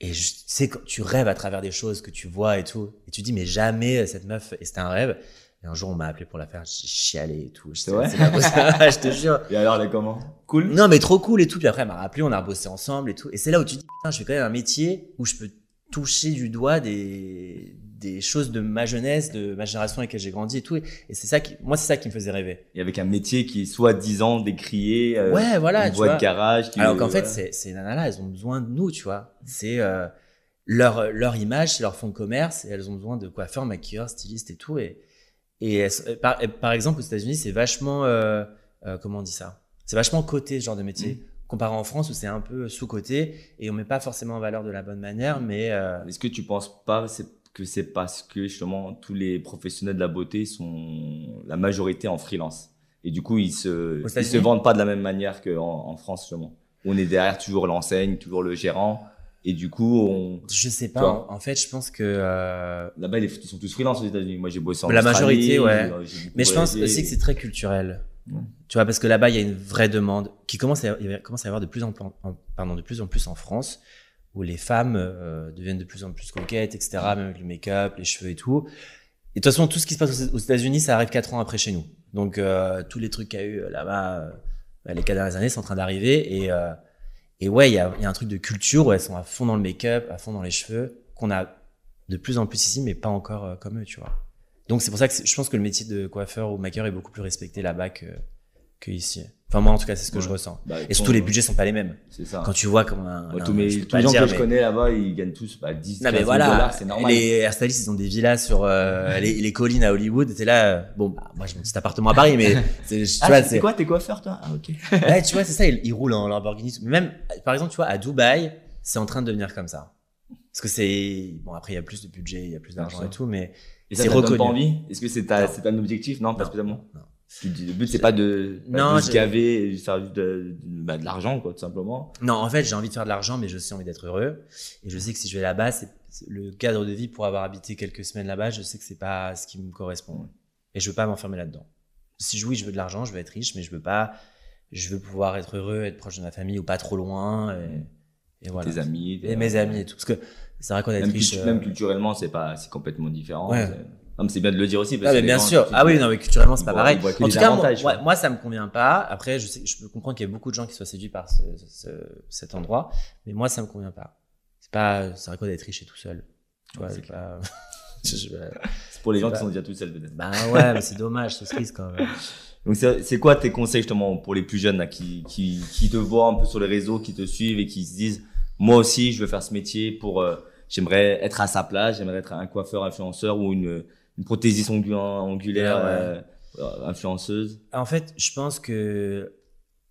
C: Et je tu sais quand tu rêves à travers des choses que tu vois et tout, et tu dis mais jamais euh, cette meuf et c'était un rêve. Et un jour on m'a appelé pour la faire, j'ai chialé et tout.
B: C'est vrai
C: je te jure.
B: Et alors, elle est comment? Cool?
C: Non, mais trop cool et tout. Puis après, elle m'a rappelé, on a bossé ensemble et tout. Et c'est là où tu dis, putain, je fais quand même un métier où je peux toucher du doigt des, des choses de ma jeunesse, de ma génération avec laquelle j'ai grandi et tout. Et c'est ça qui, moi, c'est ça qui me faisait rêver.
B: Et avec un métier qui est soi-disant décrié. euh,
C: ouais, voilà,
B: Une
C: tu
B: voie
C: vois.
B: de garage. Qui
C: Alors qu'en fait,
B: voilà.
C: c'est, ces nanas-là, elles ont besoin de nous, tu vois. C'est, euh, leur, leur image, c'est leur fonds de commerce et elles ont besoin de coiffeurs, maquilleurs, stylistes et tout. Et, et elles- par, exemple, aux États-Unis, c'est vachement, euh, euh, comment on dit ça? C'est vachement coté, ce genre de métier.
B: Mm.
C: Comparé en France où c'est un peu sous-coté et on met pas forcément en valeur de la bonne manière, mais, euh,
B: Est-ce que tu penses pas c'est- que c'est parce que justement tous les professionnels de la beauté sont la majorité en freelance et du coup ils se ils se vendent pas de la même manière qu'en en France justement. On est derrière toujours l'enseigne, toujours le gérant et du coup on
C: je sais pas.
B: Toi.
C: En, fait, je pense que, euh,
B: là-bas ils sont tous freelance aux États-Unis. Moi j'ai bossé en
C: La majorité, ouais.
B: beaucoup
C: Mais je pense aussi que c'est très culturel.
B: Ouais.
C: Tu vois, parce que là-bas, il y a une vraie demande qui commence à, commence à y avoir de plus en, en- pardon, de plus en plus en France, où les femmes euh, deviennent de plus en plus coquettes, etc., même avec le make-up, les cheveux et tout. Et de toute façon, tout ce qui se passe aux États-Unis, ça arrive quatre ans après chez nous. Donc, euh, tous les trucs qu'il y a eu euh, là-bas, euh, bah, les quatre dernières années, sont en train d'arriver. Et, euh, et ouais, il y a, y a un truc de culture où elles sont à fond dans le make-up, à fond dans les cheveux, qu'on a de plus en plus ici, mais pas encore comme eux, tu vois. Donc c'est pour ça que c'est- je pense que le métier de coiffeur ou maquilleur est beaucoup plus respecté là-bas que, que ici. Enfin moi en tout cas c'est ce que
B: Ouais.
C: je ressens.
B: Bah,
C: Et surtout les budgets sont pas les mêmes.
B: C'est ça.
C: Quand tu vois comment un, un-
B: tous mes, tous les
C: le
B: gens
C: dire,
B: que je connais là-bas, ils gagnent tous bah, 10,
C: Non
B: 15
C: mais
B: 000
C: voilà,
B: dollars, c'est normal.
C: les hairstylistes ils ont des villas sur euh, les, les collines à Hollywood. T'es là, euh, bon bah moi j'ai mon petit appartement à Paris, mais c'est, tu
B: Ah,
C: vois,
B: c'est quoi, t'es coiffeur toi? Ah ok.
C: ouais, tu vois c'est ça, ils, ils roulent en Lamborghini. Même par exemple tu vois à Dubaï, c'est en train de devenir comme ça. Parce que c'est bon après il y a plus de budget, il y a plus d'argent et tout, mais
B: Et ça,
C: C'est reconnu.
B: pas envie? Est-ce que c'est ta, c'est un objectif? Non, pas spécialement?
C: Non.
B: Le but c'est pas de,
C: Non,
B: de se gaver juste de, bah, de l'argent quoi, tout simplement.
C: Non, en fait, j'ai envie de faire de l'argent, mais j'ai aussi envie d'être heureux. Et je sais que si je vais là-bas, c'est c'est le cadre de vie pour avoir habité quelques semaines là-bas, je sais que c'est pas ce qui me correspond. Et je veux pas m'enfermer là-dedans. Si je, oui, je veux de l'argent, je veux être riche, mais je veux pas, je veux pouvoir être heureux, être proche de ma famille ou pas trop loin. Et, et voilà.
B: Tes amis.
C: Et mes amis et tout. Parce que c'est vrai qu'on est
B: Même,
C: riche.
B: cultu-
C: euh,
B: même culturellement, c'est pas, c'est complètement différent.
C: Ouais.
B: C'est- Non, mais c'est bien de le dire aussi. Parce
C: Ah, mais bien
B: gens,
C: sûr. Ah oui, non, mais culturellement, c'est pas pareil. En tout cas, moi,
B: avantages,
C: moi, ça me convient pas. Après, je sais, je peux comprendre qu'il y a beaucoup de gens qui soient séduits par ce, ce- cet endroit, mais moi, ça me convient pas. C'est pas, c'est quoi d'être riche et tout seul. Tu vois, c'est pas.
B: C'est pour les gens
C: pas-
B: qui sont déjà tout seuls peut-être.
C: bah ouais, mais c'est dommage, c'est triste quand même.
B: Donc c'est c'est quoi tes conseils justement pour les plus jeunes là, qui, qui, qui te voient un peu sur les réseaux, qui te suivent et qui se disent moi aussi je veux faire ce métier pour euh, j'aimerais être à sa place, j'aimerais être un coiffeur influenceur ou une, une prothésiste angulaire
C: Ouais, ouais.
B: euh, influenceuse.
C: En fait, je pense que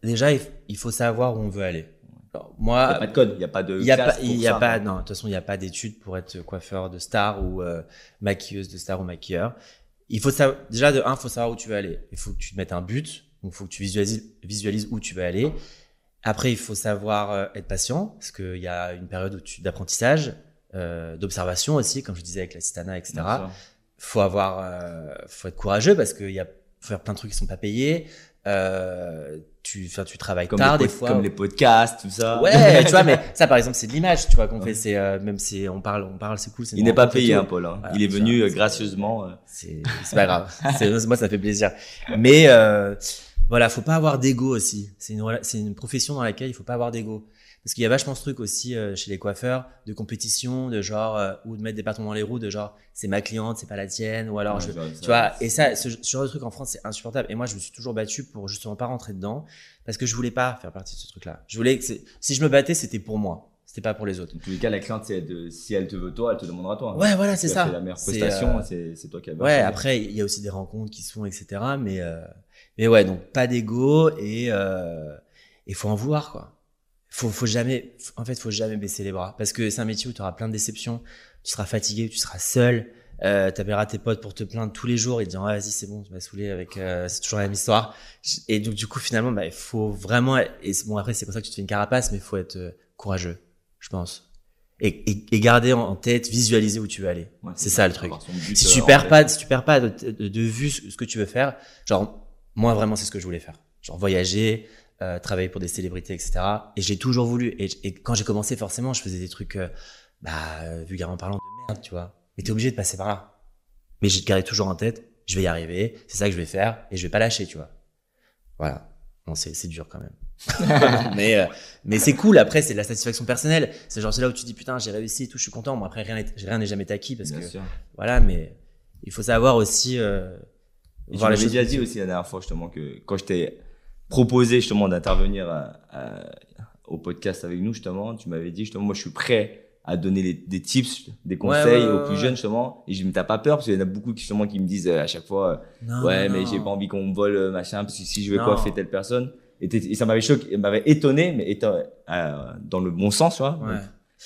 C: déjà, il il faut savoir où on veut aller. Alors,
B: Il
C: moi,
B: n'y a pas de code, il n'y a pas de
C: Il y a pas,
B: pour
C: il y a
B: ça.
C: pas, non, de toute façon, il n'y a pas d'études pour être coiffeur de star ou euh, maquilleuse de star ou maquilleur. Il faut savoir, déjà, de un, faut savoir où tu veux aller. Il faut que tu te mettes un but. Donc, il faut que tu visualises, visualises où tu veux aller. Après, il faut savoir euh, être patient parce qu'il y a une période d'apprentissage, euh, d'observation aussi, comme je disais avec la citana, etc. Faut avoir, euh, faut être courageux parce qu'il y a, faut faire plein de trucs qui sont pas payés. Euh, tu, enfin, tu travailles
B: Comme,
C: tard des fois.
B: comme les podcasts, tout ça.
C: Ouais, tu vois, mais ça, par exemple, c'est de l'image, tu vois, qu'on
B: Ouais.
C: fait, c'est, euh, même si on parle, on parle, c'est cool.
B: Il n'est pas payé, hein, Paul. hein.
C: Voilà,
B: il est venu
C: vois,
B: euh, gracieusement. euh.
C: C'est, c'est pas grave. C'est, moi, ça fait plaisir. Mais, euh, voilà, faut pas avoir d'ego aussi. C'est une, c'est une profession dans laquelle il faut pas avoir d'ego. Parce qu'il y a vachement ce truc aussi euh, chez les coiffeurs de compétition, de genre, euh, ou de mettre des bâtons dans les roues, de genre, c'est ma cliente, c'est pas la tienne, ou alors,
B: Ouais,
C: je-
B: genre,
C: tu vois, et ça, ce, ce genre de truc en France, c'est insupportable. Et moi, je me suis toujours battu pour justement pas rentrer dedans, parce que je voulais pas faire partie de ce truc-là. Je voulais que c'est- si je me battais, c'était pour moi, c'était pas pour les autres.
B: Dans tous les cas, la cliente, c'est de- si elle te veut toi, elle te demandera toi.
C: Ouais, voilà, c'est ça.
B: fait la meilleure
C: C'est,
B: prestation,
C: euh,
B: c'est c'est toi qui as
C: Ouais, après, il y a aussi des rencontres qui se font, etc. Mais, euh, mais ouais, donc pas d'ego et euh, il faut en vouloir, quoi. Faut, faut jamais, en fait, faut jamais baisser les bras parce que c'est un métier où tu auras plein de déceptions, tu seras fatigué, tu seras seul, euh, t'appelleras tes potes pour te plaindre tous les jours et te dire, ah, vas-y, c'est bon, tu m'as saoulé avec, euh, c'est toujours la même histoire. Et donc, du coup, finalement, bah, il faut vraiment, et c'est- bon, après, c'est pour ça que tu te fais une carapace, mais il faut être euh, courageux, je pense. Et, et, et garder en tête, visualiser où tu veux aller.
B: Ouais,
C: C'est ça le truc. Si
B: euh,
C: tu
B: en
C: perds pas, si tu perds pas de, de, de vue ce ce que tu veux faire, genre moi vraiment c'est ce que je voulais faire, genre voyager, euh, travailler pour des célébrités, etc. Et j'ai toujours voulu. Et, et quand j'ai commencé, forcément, je faisais des trucs, euh, bah euh, vulgairement parlant, de merde, tu vois. Mais t'es obligé de passer par là. Mais j'ai gardé toujours en tête, je vais y arriver, c'est ça que je vais faire, et je vais pas lâcher, tu vois. Voilà. Bon, c'est dur quand même. mais euh, mais c'est cool. Après, c'est de la satisfaction personnelle. C'est genre c'est là où tu dis putain j'ai réussi, et tout, je suis content. Bon après rien n'est- rien n'est jamais acquis parce
B: Bien
C: que
B: sûr.
C: voilà, mais il faut savoir aussi euh,
B: tu
C: voir
B: m'avais
C: choses.
B: déjà dit aussi la dernière fois justement que quand je t'ai proposé justement d'intervenir à- à- au podcast avec nous justement, tu m'avais dit justement moi je suis prêt à donner les- des tips, des conseils
C: ouais,
B: aux
C: ouais,
B: plus jeunes justement. Et je me t'as pas peur? Parce qu'il y en a beaucoup qui justement qui me disent euh, à chaque fois euh,
C: Non,
B: ouais
C: non,
B: mais j'ai pas envie qu'on me vole euh, machin parce que si je vais
C: Non.
B: coiffer telle personne. Et, ça m'avait choqué, m'avait étonné mais éton- euh, dans le bon sens tu vois. Donc,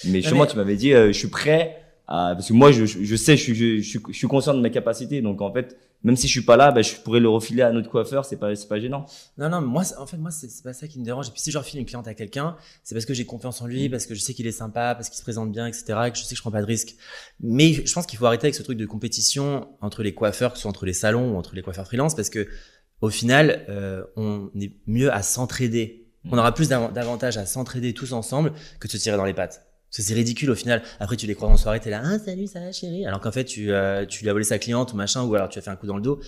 B: mais justement tu m'avais dit euh, je suis prêt à parce que moi je, je sais je suis, je, je je suis conscient de mes capacités donc en fait même si je suis pas là, bah, je pourrais le refiler à notre coiffeur, c'est pas, c'est pas gênant.
C: Non, non, mais moi, en fait, moi, c'est pas ça qui me dérange. Et puis, si je refile une cliente à quelqu'un, c'est parce que j'ai confiance en
B: Mm.
C: lui, parce que je sais qu'il est sympa, parce qu'il se présente bien, etc., et que je sais que je prends pas de risque. Mais je pense qu'il faut arrêter avec ce truc de compétition entre les coiffeurs, que ce soit entre les salons ou entre les coiffeurs freelance, parce que, au final, euh, on est mieux à s'entraider.
B: Mm.
C: On aura plus d'av- d'avantages à s'entraider tous ensemble que de se tirer dans les pattes. Parce que c'est ridicule au final. Après, tu les croises en soirée, t'es là, ah, salut, ça va, chérie? Alors qu'en fait, tu, euh, tu lui as volé sa cliente ou machin, ou alors tu as fait un coup dans le dos.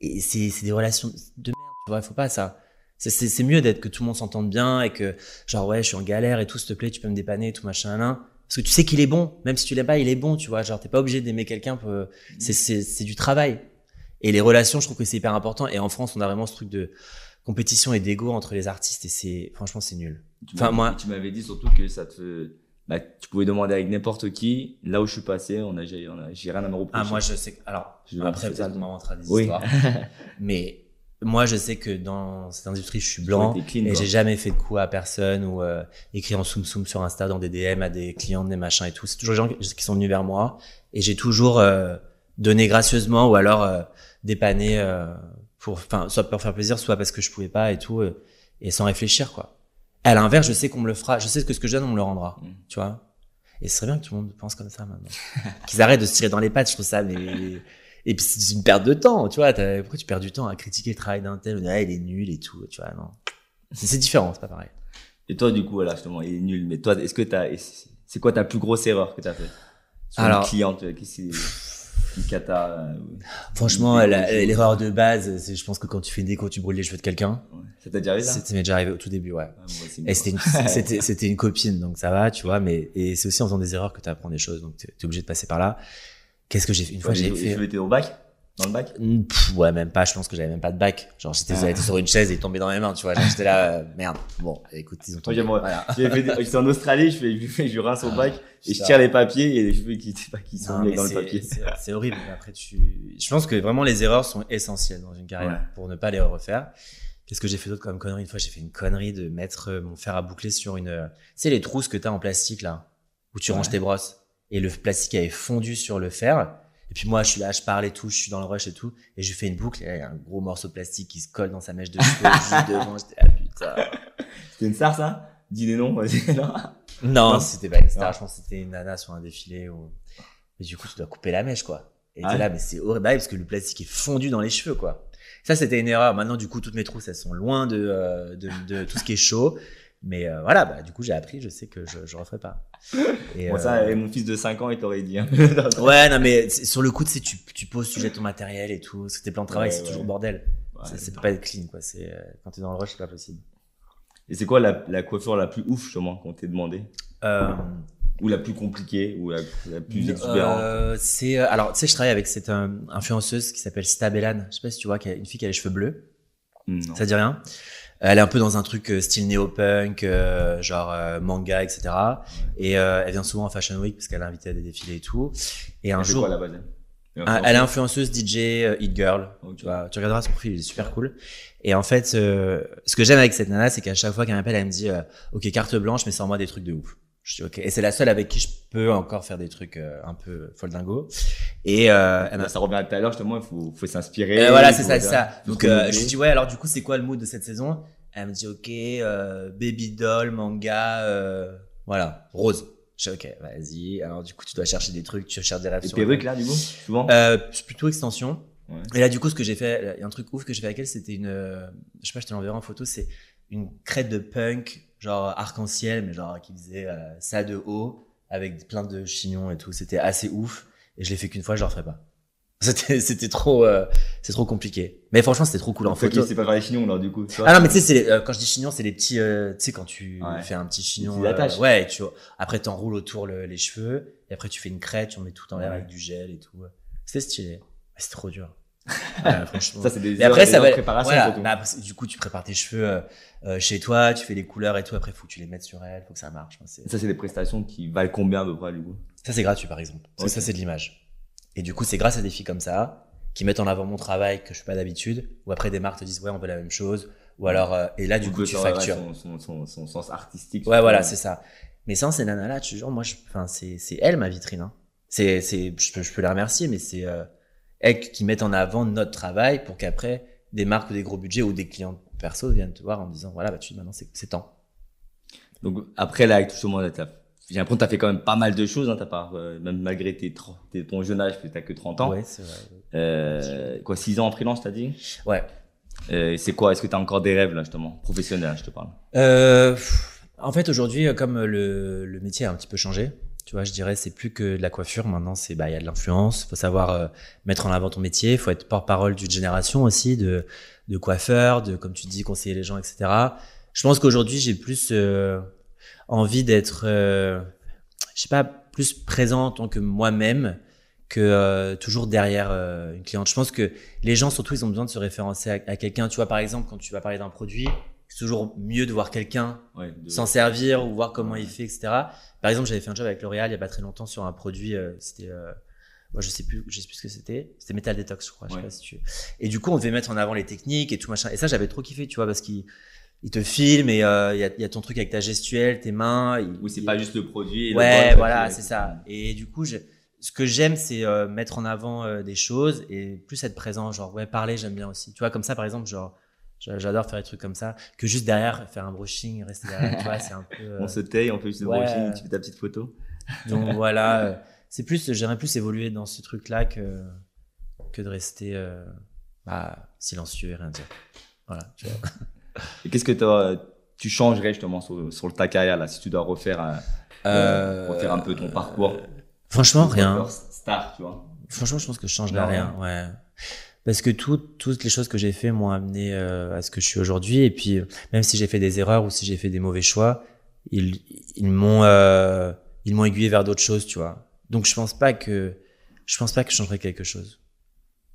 C: Et c'est c'est des relations de merde, tu vois, faut pas ça. C'est- C'est c'est mieux d'être que tout le monde s'entende bien et que, genre, ouais, je suis en galère et tout, s'il te plaît, tu peux me dépanner tout, machin, là. Parce que tu sais qu'il est bon, même si tu l'aimes pas, il est bon, tu vois. Genre, t'es pas obligé d'aimer quelqu'un, pour- c'est- c'est c'est du travail. Et les relations, je trouve que c'est hyper important. Et en France, on a vraiment ce truc de compétition et d'ego entre les artistes et c'est, franchement, c'est nul.
B: Tu
C: Enfin, moi-
B: Tu m'avais dit surtout que ça te, bah, tu pouvais demander avec n'importe qui. Là où je suis passé, on a, j'ai, rien à me reprocher.
C: Ah, moi, je sais que, alors,
B: Je-
C: après, peut-être qu'on des
B: Oui.
C: histoires. mais moi, je sais que dans cette industrie, je suis blanc
B: clean,
C: et j'ai jamais fait de coup à personne ou euh, écrit en soum soum sur Insta dans des DM à des clients, des machins et tout. C'est toujours des gens qui sont venus vers moi et j'ai toujours euh, donné gracieusement ou alors euh, dépanné euh, pour, enfin, soit pour faire plaisir, soit parce que je pouvais pas et tout et sans réfléchir quoi. À l'inverse, je sais qu'on me le fera. Je sais que ce que je donne, on me le rendra.
B: Mm.
C: Tu vois? Et ce serait bien que tout le monde pense comme ça maintenant. Qu'ils arrêtent de se tirer dans les pattes. Je trouve ça, mais et puis c'est une perte de temps. Tu vois. Pourquoi tu perds du temps à critiquer le travail d'un tel? Ah, il est nul et tout. Tu vois. Non. C'est différent. C'est pas pareil.
B: Et toi, du coup, voilà, justement, il est nul. Mais toi, est-ce que t'as, c'est quoi ta plus grosse erreur que t'as fait? Sur
C: Alors-
B: une cliente, euh, qui une cata, euh,
C: Franchement, l'erreur de base, c'est je pense que quand tu fais une déco, tu brûles les cheveux de quelqu'un.
B: ouais. Ça t'a déjà arrivé, ça?
C: C'est- Ça m'est déjà arrivé au tout début, ouais.
B: Ah,
C: Et c'était une, copine, donc ça va, tu vois, mais, et c'est aussi en faisant des erreurs que tu apprends des choses, donc t'es t'es obligé de passer par là. Qu'est-ce que j'ai fait? Une fois, j'ai fait,
B: au bac? Dans le bac?
C: Pff, ouais, même pas, je pense que j'avais même pas de bac. Genre, j'étais, été sur une chaise et il tombait dans mes mains, tu vois. J'étais là, euh, merde. Bon, écoute, ils ont
B: Moi,
C: tombé.
B: ouais.
C: Voilà.
B: J'ai fait des- j'étais en Australie, je fais, je fais, je rince au bac, et je tire les papiers, et les cheveux qui, étaient pas- qui sont
C: Non,
B: dans le papier.
C: c'est- horrible. Après, tu, je pense que vraiment les erreurs sont essentielles dans une carrière
B: Ouais.
C: pour ne pas les refaire. Qu'est-ce que j'ai fait d'autre comme connerie? Une fois, j'ai fait une connerie de mettre euh, mon fer à boucler sur une, euh, tu sais, les trousses que t'as en plastique, là, où tu
B: Ouais.
C: ranges tes brosses. Et le plastique avait fondu sur le fer. Et puis moi, je suis là, je parle et tout, je suis dans le rush et tout. Et je fais une boucle, et il y a un gros morceau de plastique qui se colle dans sa mèche de cheveux juste devant. J'étais, ah putain.
B: C'était une star, ça? Dis les noms, vas-y, non?
C: Non,
B: Non.
C: c'était pas une star.
B: Non.
C: Je pense que c'était une nana sur un défilé. Ou... Et du coup, tu dois couper la mèche, quoi. Et
B: Ah
C: t'es là, mais c'est horrible bah parce que le plastique est fondu dans les cheveux, quoi. Ça, c'était une erreur. Maintenant, du coup, toutes mes trousses, elles sont loin de, euh, de, de tout ce qui est chaud. Mais euh, voilà, bah, du coup, j'ai appris, je sais que je, je referai pas. Et,
B: Bon,
C: euh,
B: ça, et mon fils de 5 ans, il t'aurait dit, hein.
C: Ouais, non, mais c'est- sur le coup, tu tu, tu poses, tu jettes ton matériel et tout. Parce que tes plans de travail,
B: Ouais,
C: c'est
B: ouais.
C: toujours bordel.
B: Ouais,
C: ça, peut pas être clean, quoi. C'est, euh, quand t'es dans le rush, c'est pas possible.
B: Et c'est quoi la, la coiffure la plus ouf, justement, qu'on t'ait demandé?
C: Euh,
B: Ou la plus compliquée Ou la, la plus exubérante?
C: euh, c'est euh, alors tu sais je travaille avec cette euh, influenceuse qui s'appelle Sita Bellan. Je sais pas si tu vois, qui a une fille qui a les cheveux bleus.
B: Non.
C: Ça dit rien Elle est un peu dans un truc euh, style néo-punk, euh, genre euh, manga, etc. Et euh, elle vient souvent en Fashion Week parce qu'elle est invitée à des défilés et tout. Et un jour,
B: quoi la base elle
C: elle est influenceuse DJ euh, Hit Girl.
B: Ok.
C: Tu vois, tu regarderas son profil, il est super cool. Et en fait, euh, ce que j'aime avec cette nana, c'est qu'à chaque fois qu'elle m'appelle, elle me dit euh, OK, carte blanche, mais sans moi des trucs de ouf. Je dis OK. Et c'est la seule avec qui je peux encore faire des trucs euh, un peu foldingo. Et euh, elle m'a
B: Bah, ça revient à tout à l'heure, justement, il faut, faut s'inspirer.
C: euh, voilà,
B: il
C: c'est
B: faut-
C: ça, c'est ça.
B: faut
C: Donc euh, je lui dis ouais, alors du coup, c'est quoi le mood de cette saison? Elle me dit OK, euh, baby doll, manga, euh, voilà, rose. Je dis OK, vas-y. Alors du coup, tu dois chercher des trucs, tu cherches des rêves sur les
B: perruque, là, du coup, souvent?
C: Euh, c'est plutôt extension.
B: Ouais.
C: Et là, du coup, ce que j'ai fait, il y a un truc ouf que j'ai fait avec elle, c'était une, euh, je sais pas, je te l'enverrai en photo, c'est une crête de punk, genre arc-en-ciel, mais genre qui faisait euh, ça de haut, avec plein de chignons et tout. C'était assez ouf. Et je l'ai fait qu'une fois, je le referai pas. C'était, c'était trop, euh, c'est trop compliqué. Mais franchement, c'était trop cool en photo.
B: c'est pas faire les chignons, là, du coup. tu vois.
C: Ah non, mais tu sais, c'est euh, quand je dis chignon, c'est les petits, euh, tu sais, quand tu
B: Ouais.
C: fais un petit chignon.
B: petites attaches.
C: ouais, tu, après, t'enroules autour le- les cheveux, et après, tu fais une crête, tu en mets tout en l'air
B: Ouais.
C: avec du gel et tout. C'était stylé. C'est trop dur. Ouais, franchement.
B: Ça, c'est des
C: Et après, ça va.
B: préparation,
C: voilà. Mais après, du coup, tu prépares tes cheveux euh, euh, chez toi, tu fais les couleurs et tout. Après, faut que tu les mettes sur elle, faut que ça marche. Enfin,
B: Ça, c'est des prestations qui valent combien, à peu près, du coup?
C: Ça, c'est gratuit, par exemple. Parce que
B: Ok.
C: Ça, c'est de l'image. Et du coup, c'est grâce à des filles comme ça, qui mettent en avant mon travail que je fais pas d'habitude, ou après des marques te disent, ouais, on veut la même chose, ou alors, euh, et là, du
B: Ou
C: coup,
B: que
C: tu factures.
B: Son, son, son, son sens artistique.
C: Ouais, voilà, c'est ça. Mais sans ces nanas-là, tu genre, moi, je, enfin, c'est, elle ma vitrine. Hein. C'est, je peux, je peux la remercier, mais c'est euh, elles qui mettent en avant notre travail pour qu'après des marques ou des gros budgets ou des clients perso viennent te voir en disant, voilà, bah, tu maintenant c'est, temps.
B: Donc, après, là, avec tout ce monde, j'ai l'impression que t'as fait quand même pas mal de choses, hein, t'as pas, euh, même malgré tes, ton jeune âge, que t'as que 30 ans.
C: Ouais, c'est vrai.
B: Euh, quoi, 6 ans en freelance, t'as dit?
C: Ouais.
B: euh, C'est quoi? Est-ce que t'as encore des rêves, là, justement? Professionnels, hein, je te parle.
C: Euh, en fait, aujourd'hui, comme le, le métier a un petit peu changé, tu vois, je dirais, c'est plus que de la coiffure. Maintenant, c'est, bah, il y a de l'influence. Faut savoir euh, mettre en avant ton métier. Faut être porte-parole d'une génération aussi de, de coiffeurs, de, comme tu dis, conseiller les gens, etc. Je pense qu'aujourd'hui, j'ai plus euh, envie d'être, euh, je sais pas, plus présent en tant que moi-même que euh, toujours derrière euh, une cliente. Je pense que les gens, surtout, ils ont besoin de se référencer à, à quelqu'un. Tu vois, par exemple, quand tu vas parler d'un produit, c'est toujours mieux de voir quelqu'un
B: Ouais, de-
C: s'en servir ou voir comment il fait, etc. Par exemple, j'avais fait un job avec L'Oréal il y a pas très longtemps sur un produit, euh, c'était, euh, moi je sais plus, je sais plus ce que c'était, c'était Metal Detox, je crois, je sais pas si tu. Et du coup, on devait mettre en avant les techniques et tout machin. Et ça, j'avais trop kiffé, tu vois, parce qu'il il te filme et euh, il y, a, il y a ton truc avec ta gestuelle, tes mains. il-
B: Oui, c'est
C: il-
B: pas juste le produit. et
C: Ouais, voilà, c'est ça. Et du coup, je- ce que j'aime, c'est euh, mettre en avant euh, des choses et plus être présent. Genre, ouais, parler, j'aime bien aussi. Tu vois, comme ça, par exemple, genre, j'adore faire des trucs comme ça, que juste derrière, faire un brushing, rester derrière, tu vois, c'est un peu. euh,
B: On se taille, on fait juste le
C: ouais.
B: brushing, tu fais ta petite photo.
C: donc voilà, euh, c'est plus, j'aimerais plus évoluer dans ce truc-là que, que de rester euh, bah, silencieux et rien dire. Voilà, tu vois.
B: Et qu'est-ce que tu changerais justement sur, sur ta carrière là, si tu dois refaire un,
C: Euh,
B: refaire un peu ton parcours?
C: Franchement, rien.
B: Star, tu vois.
C: Franchement, je pense que je change
B: Non,
C: rien. Ouais. Parce que tout, toutes les choses que j'ai fait m'ont amené euh, à ce que je suis aujourd'hui. Et puis, euh, même si j'ai fait des erreurs ou si j'ai fait des mauvais choix, ils, ils m'ont, euh, ils m'ont aiguillé vers d'autres choses, tu vois. Donc, je pense pas que, je pense pas que je changerais quelque chose.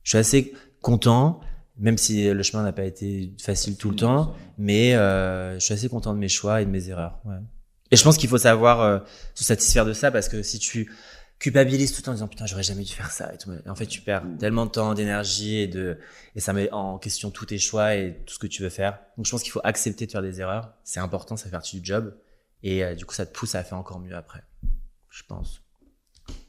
C: Je suis assez content, même si le chemin n'a pas été facile tout le temps, mais euh, je suis assez content de mes choix et de mes erreurs. Ouais. Et je pense qu'il faut savoir euh, se satisfaire de ça parce que si tu culpabilises tout le temps en disant putain j'aurais jamais dû faire ça et tout, et en fait tu perds
B: Mm.
C: tellement de temps, d'énergie et de et ça met en question tous tes choix et tout ce que tu veux faire. Donc je pense qu'il faut accepter de faire des erreurs, c'est important, ça fait partie du job et euh, du coup ça te pousse à faire encore mieux après. Je pense.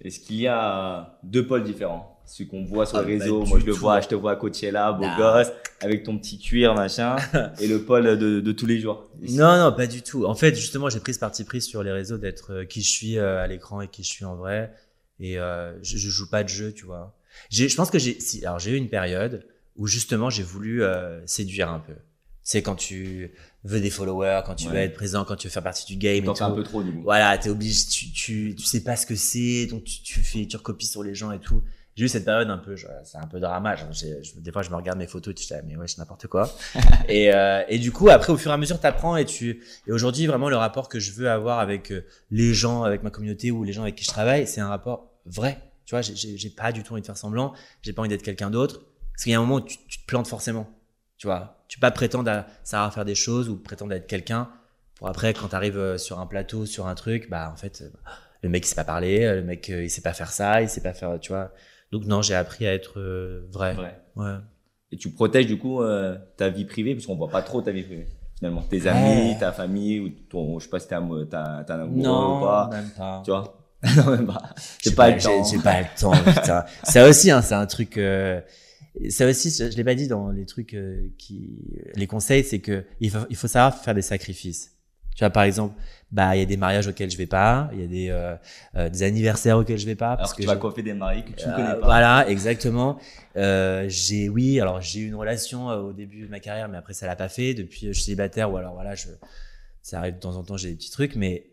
B: Est-ce qu'il y a deux pôles différents? Celui qu'on voit sur
C: Ah,
B: les
C: bah,
B: réseaux, moi je le vois, je te vois à Coachella, beau
C: Non.
B: gosse, avec ton petit cuir, machin, et le pôle de, de tous les jours.
C: Non, non, pas du tout. En fait, justement, j'ai pris ce parti pris sur les réseaux d'être euh, qui je suis euh, à l'écran et qui je suis en vrai. Et euh, je, je joue pas de jeu, tu vois. J'ai, je pense que j'ai, si, alors j'ai eu une période où justement j'ai voulu euh, séduire un peu. C'est quand tu veux des followers, quand tu
B: Ouais.
C: veux être présent, quand tu veux faire partie du game
B: T'en fais un peu trop du coup.
C: Voilà, t'es obligé, tu, tu, tu sais pas ce que c'est, donc tu, tu fais, tu recopies sur les gens et tout. j'ai eu cette période un peu, c'est un peu drama. genre, je- des fois, je me regarde mes photos, et je dis, ah, mais ouais, c'est n'importe quoi. et, euh, et du coup, après, au fur et à mesure, t'apprends et tu, et aujourd'hui, vraiment, le rapport que je veux avoir avec euh, les gens, avec ma communauté ou les gens avec qui je travaille, c'est un rapport vrai. Tu vois, j'ai- pas du tout envie de faire semblant. J'ai pas envie d'être quelqu'un d'autre. Parce qu'il y a un moment où tu, tu te plantes forcément. Tu vois, tu peux pas prétendre à savoir faire des choses ou prétendre être quelqu'un pour après, quand tu arrives sur un plateau, sur un truc, bah en fait, euh, le mec il sait pas parler, euh, le mec euh, il sait pas faire ça, il sait pas faire, tu vois. Donc non, j'ai appris à être euh, vrai.
B: Ouais. Et tu protèges du coup euh, ta vie privée, puisqu'on voit pas trop ta vie privée. Finalement, tes amis,
C: Ouais.
B: ta famille, ou ton, je sais pas si t'es amou- t'as t'as un amoureux ou
C: Non,
B: pas.
C: même pas.
B: Tu vois? Non, même pas. J'ai
C: J'ai
B: pas,
C: pas,
B: le temps.
C: j'ai- pas le temps, putain. ça aussi, hein, c'est un truc. euh, ça aussi, je l'ai pas dit dans les trucs euh, qui, les conseils, c'est que il faut, il faut savoir faire des sacrifices. Tu vois, par exemple, bah, il y a des mariages auxquels je vais pas, il y a des, euh, euh, des anniversaires auxquels je vais pas,
B: Alors
C: parce
B: que
C: que
B: tu vas coiffer des maris que tu ne
C: Euh,
B: connais pas.
C: Voilà, exactement. Euh, j'ai, oui, alors j'ai eu une relation au début de ma carrière, mais après ça l'a pas fait. Depuis, je suis célibataire ou alors voilà, je, ça arrive de temps en temps, j'ai des petits trucs, mais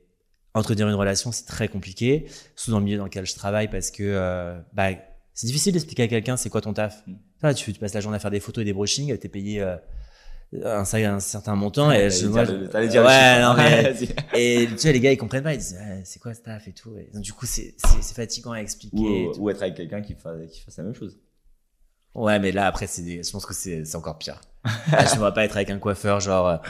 C: entretenir une relation, c'est très compliqué, surtout dans le milieu dans lequel je travaille, parce que euh, bah, c'est difficile d'expliquer à quelqu'un c'est quoi ton taf.
B: Mm.
C: Tu, tu passes la journée à faire des photos et des brushings, t'es payé euh, un, un certain montant.
B: Ouais,
C: et je, moi,
B: dire
C: je-
B: dire
C: ouais, non, mais et tu vois, les gars, ils comprennent pas. Ils disent, Ah, c'est quoi ce taf et tout. Et donc, du coup, c'est fatigant à expliquer.
B: ou, ou être avec quelqu'un qui fasse, qui fasse la même chose.
C: Ouais, mais là, après, je pense que c'est c'est encore pire. Là, je ne pas être avec un coiffeur, genre.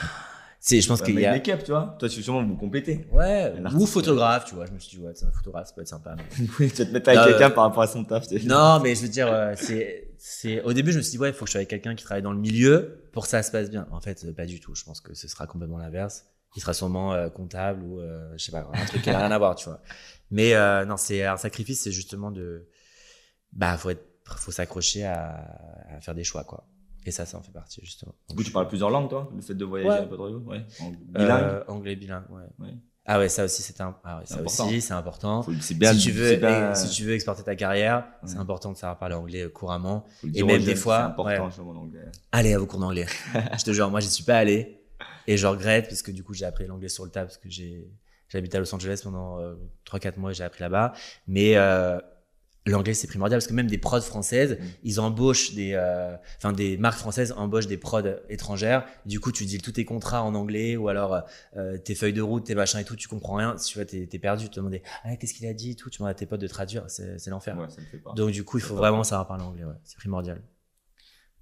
C: C'est je pense qu'il y a.
B: make-up, tu vois. Toi, tu sûrement vous complétez.
C: Ouais, ou photographe, tu vois. Je me suis dit, ouais, c'est un photographe, ça peut être sympa. mais-
B: Oui, tu vas te mettre avec quelqu'un
C: euh,
B: par rapport à son taf.
C: Non, mais je veux dire, euh, c'est, c'est, au début, je me suis dit, ouais, il faut que je sois avec quelqu'un qui travaille dans le milieu pour que ça se passe bien. En fait, euh, pas du tout. Je pense que ce sera complètement l'inverse. Il sera sûrement euh, comptable ou, euh, je sais pas, un truc qui n'a rien à voir, tu vois. Mais euh, non, c'est un sacrifice, c'est justement de, bah, faut être, faut s'accrocher à, à faire des choix, quoi. Et ça, ça en fait partie, justement.
B: Du coup, tu parles plusieurs langues, toi Le fait de voyager
C: Ouais.
B: un peu trop Ouais. En bilingue
C: Euh, anglais bilingue, ouais.
B: Ouais.
C: Ah ouais, ça aussi, c'est un, ah ouais, ça
B: important.
C: aussi, c'est important.
B: Faut- C'est bien.
C: si tu veux,
B: c'est bien-
C: et si tu veux exporter ta carrière, c'est important de savoir parler anglais euh, couramment. et même des fois,
B: C'est important,
C: ouais.
B: justement, l'anglais.
C: Allez à vos cours d'anglais. je te jure, moi, j'y suis pas allé. Et je regrette parce que du coup, j'ai appris l'anglais sur le tas parce que j'ai, j'habite à Los Angeles pendant euh, 3-4 mois et j'ai appris là-bas. Mais, euh, l'anglais, c'est primordial parce que même des prods françaises,
B: Mm.
C: ils embauchent des, euh, enfin, des marques françaises embauchent des prods étrangères. Du coup, tu dis tous tes contrats en anglais ou alors, euh, tes feuilles de route, tes machins et tout, tu comprends rien. Tu vois, t'es, t'es perdu. Tu te demandais, ah, qu'est-ce qu'il a dit tout? Tu demandes à tes potes de traduire. C'est, c'est l'enfer.
B: Ouais, ça me fait pas.
C: Donc, du coup, il faut vraiment savoir parler anglais. Ouais. C'est primordial.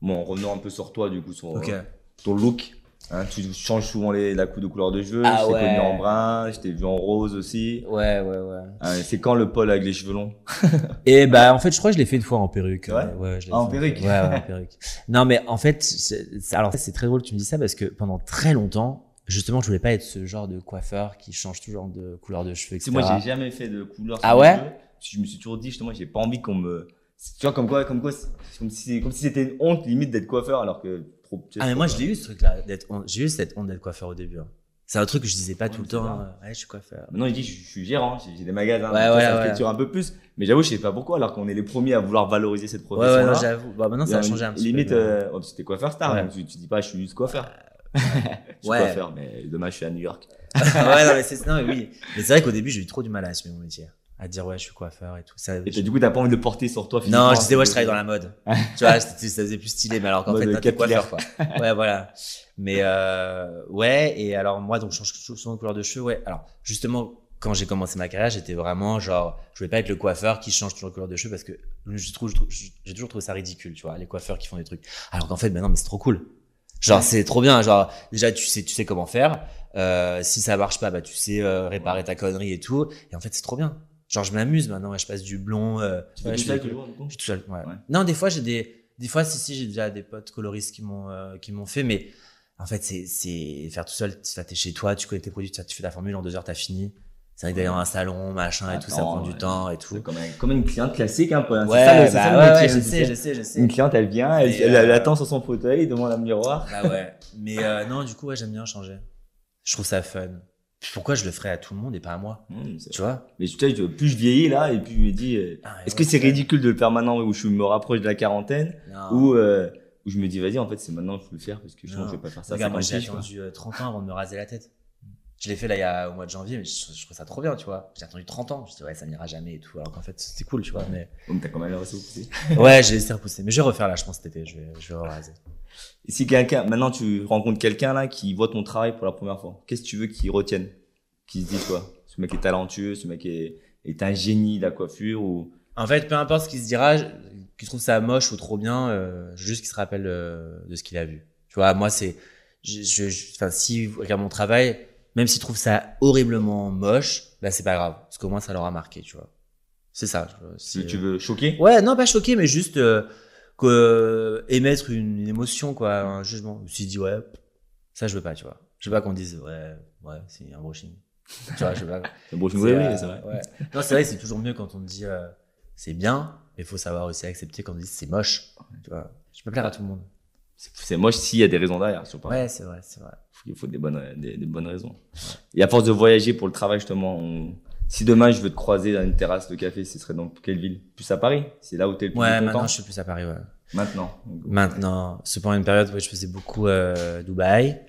B: Bon, revenons un peu sur toi, du coup, sur euh, ton look. Hein, tu changes souvent les, la de couleur de cheveux.
C: Ah
B: je t'ai
C: ouais.
B: connu en brun, je t'ai vu en rose aussi.
C: Ouais, ouais, ouais.
B: Ah, c'est quand le Paul avec les cheveux longs?
C: Et bah en fait je crois que je l'ai fait une fois en perruque.
B: Ouais?
C: Ouais, je
B: Ah, en perruque?
C: Ouais, ouais, en perruque. Non mais en fait alors c'est très drôle que tu me dis ça parce que pendant très longtemps justement je voulais pas être ce genre de coiffeur qui change toujours de couleur de cheveux etc.
B: moi, j'ai jamais fait de couleur.
C: Ah ouais?
B: cheveux. Je me suis toujours dit, justement, j'ai pas envie qu'on me. Tu vois, comme quoi, comme quoi, c'est comme si, comme si c'était une honte limite d'être coiffeur, alors que trop.
C: Ah mais moi je l'ai eu ce truc là d'être honte- j'ai eu cette honte d'être coiffeur au début. hein. C'est un truc que je disais pas
B: Ouais,
C: tout le temps. euh, Ouais je suis coiffeur.
B: Maintenant, il dit, je, je suis gérant, j'ai des magasins,
C: Ouais, ouais,
B: ça
C: ouais.
B: un peu plus. Mais j'avoue, je sais pas pourquoi, alors qu'on est les premiers à vouloir valoriser cette profession.
C: ouais j'avoue. Bah maintenant ça a changé un petit
B: limite,
C: peu. mais-
B: euh, oh, t'es coiffeur star, donc tu, tu dis pas, je suis juste coiffeur. je suis coiffeur, mais demain, je suis à New York.
C: ouais non mais c'est non mais oui. Mais c'est vrai qu'au début j'ai eu trop du mal à assumer mon métier. À dire ouais je suis coiffeur et tout. Ça,
B: Et du coup, t'as pas envie de le porter sur toi physiquement.
C: Non, je disais ouais, je travaille dans la mode. tu vois, c'était- ça faisait plus stylé, mais alors qu'en fait, t'es coiffeur, quoi. Ouais, voilà. Mais euh, ouais, et alors moi, donc je change souvent de couleur de cheveux. Ouais, alors justement, quand j'ai commencé ma carrière, j'étais vraiment genre, je voulais pas être le coiffeur qui change toujours de couleur de cheveux parce que je trouve, j'ai toujours trouvé ça ridicule, tu vois, les coiffeurs qui font des trucs. Alors qu'en fait, maintenant, mais c'est trop cool. Genre, c'est trop bien. Genre, déjà, tu sais, tu sais comment faire. Euh, si ça marche pas, bah, tu sais euh, réparer ta connerie et tout. Et en fait, c'est trop bien. Genre, je m'amuse maintenant. ouais, je passe du blond. Euh,
B: Tu
C: ouais, je fais-
B: toujours, du coup
C: je suis tout seul. Ouais.
B: Ouais.
C: Non, des fois j'ai des, des fois si si j'ai déjà des potes coloristes qui m'ont euh, qui m'ont fait, mais en fait c'est c'est faire tout seul. Tu t'es chez toi, tu connais tes produits, tu fais ta formule en deux heures, t'as fini. C'est vrai que d'aller dans un salon, machin et tout, ça prend du
B: ouais.
C: temps et tout.
B: comme, un- comme une cliente classique, un peu. hein.
C: Ouais,
B: ça le, c'est
C: bah
B: ça
C: ouais, ouais, je
B: hein,
C: sais, je sais, je sais.
B: Une cliente, elle vient, elle, elle, elle
C: euh,
B: attend sur son fauteuil devant un miroir.
C: Bah ouais. Mais euh, non, du coup ouais, j'aime bien changer. Je trouve ça fun. Pourquoi je le ferais à tout le monde et pas à moi
B: Mmh,
C: Tu vois
B: mais tu sais, plus je vieillis là, et puis je me dis, euh,
C: Ah,
B: est-ce que c'est ridicule de le faire maintenant où je me rapproche de la quarantaine, ou euh, où je me dis, vas-y, en fait, c'est maintenant que je peux le faire parce que je je vais pas faire ça.
C: Regarde, moi j'ai
B: 56, quoi.
C: attendu euh, 30 ans avant de me raser la tête. Je l'ai fait là il y a, au mois de janvier, mais je, je trouve ça trop bien, tu vois. J'ai attendu 30 ans. Je dis, ouais, ça n'ira jamais et tout. Alors qu'en fait, c'était cool, tu vois. Mais
B: t'as quand même réussi aussi.
C: ouais, j'ai laissé repousser. Mais je vais refaire là, je pense, cet été. Je vais, je vais raser.
B: Et si quelqu'un, maintenant tu rencontres quelqu'un là qui voit ton travail pour la première fois, qu'est-ce que tu veux qu'il retienne? Qu'il se dise quoi? Ce mec est talentueux, ce mec est, est un génie de la coiffure ou?
C: En fait, peu importe ce qu'il se dira, qu'il trouve ça moche ou trop bien, euh, juste qu'il se rappelle euh, de ce qu'il a vu. Tu vois, moi, c'est, je, enfin, s'il regarde mon travail, même s'il trouve ça horriblement moche, bah, c'est pas grave. Parce qu'au moins, ça l'aura marqué, tu vois. C'est ça.
B: Si tu veux choquer?
C: Ouais, non, pas choqué, mais juste euh, que, euh, émettre une, une émotion, quoi, un jugement. Je me suis dit, ouais, ça, je veux pas, tu vois. Je veux pas qu'on dise, ouais, ouais, c'est un brushing. tu vois, je veux pas.
B: C'est bon,
C: C'est,
B: oui, oui, c'est vrai.
C: ouais. Non, c'est vrai, c'est toujours mieux quand on dit euh, c'est bien, mais il faut savoir aussi accepter quand on dit c'est moche. Tu vois, je peux plaire à tout le monde.
B: C'est- moche s'il y a des raisons derrière. sur
C: Ouais, c'est vrai, c'est vrai.
B: Il faut des bonnes, des, des bonnes raisons. Et à force de voyager pour le travail, justement, on- si demain je veux te croiser dans une terrasse de café, ce serait dans quelle ville? Plus à Paris C'est là où t'es le plus
C: Ouais, maintenant je suis plus à Paris, ouais.
B: Maintenant. Donc,
C: Maintenant, c'est pendant une période où je faisais beaucoup euh, Dubaï.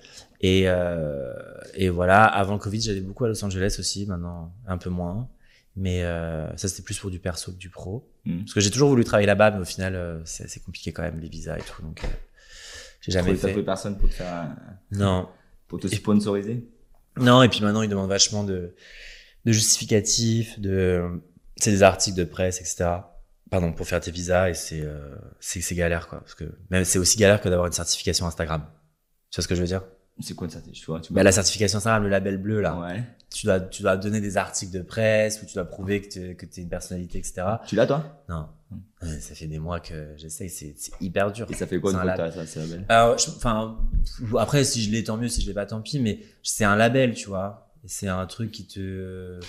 C: Et, euh, et voilà, avant le Covid, j'allais beaucoup à Los Angeles aussi, maintenant un peu moins. Mais euh, ça, c'était plus pour du perso que du pro.
B: Hmm.
C: Parce que j'ai toujours voulu travailler là-bas, mais au final, c'est assez compliqué quand même, les visas et tout. Donc, j'ai jamais fait.
B: personne pour te faire, un-
C: Non.
B: pour te sponsoriser?
C: Non, et puis maintenant, ils demandent vachement de, de justificatifs, de, c'est des articles de presse, etc. Pardon, pour faire tes visas, et c'est, euh, c'est, c'est galère, quoi. Parce que, même c'est aussi galère que d'avoir une certification Instagram. Tu vois ce que je veux dire?
B: C'est quoi Tu vois tu
C: Bah, la certification Instagram, le label bleu, là.
B: Ouais.
C: Tu dois, tu dois donner des articles de presse, ou tu dois prouver que tu que es une personnalité, etc.
B: Tu l'as, toi?
C: Non.
B: Hmm.
C: Ça fait des mois que j'essaye, c'est, hyper dur.
B: Et ça fait quoi
C: C'est
B: de
C: un
B: fois
C: lab-
B: ça C'est la belle.
C: Alors, je- enfin, après, si je l'ai, tant mieux. Si je l'ai pas, tant pis. Mais c'est un label, tu vois. C'est un truc qui te,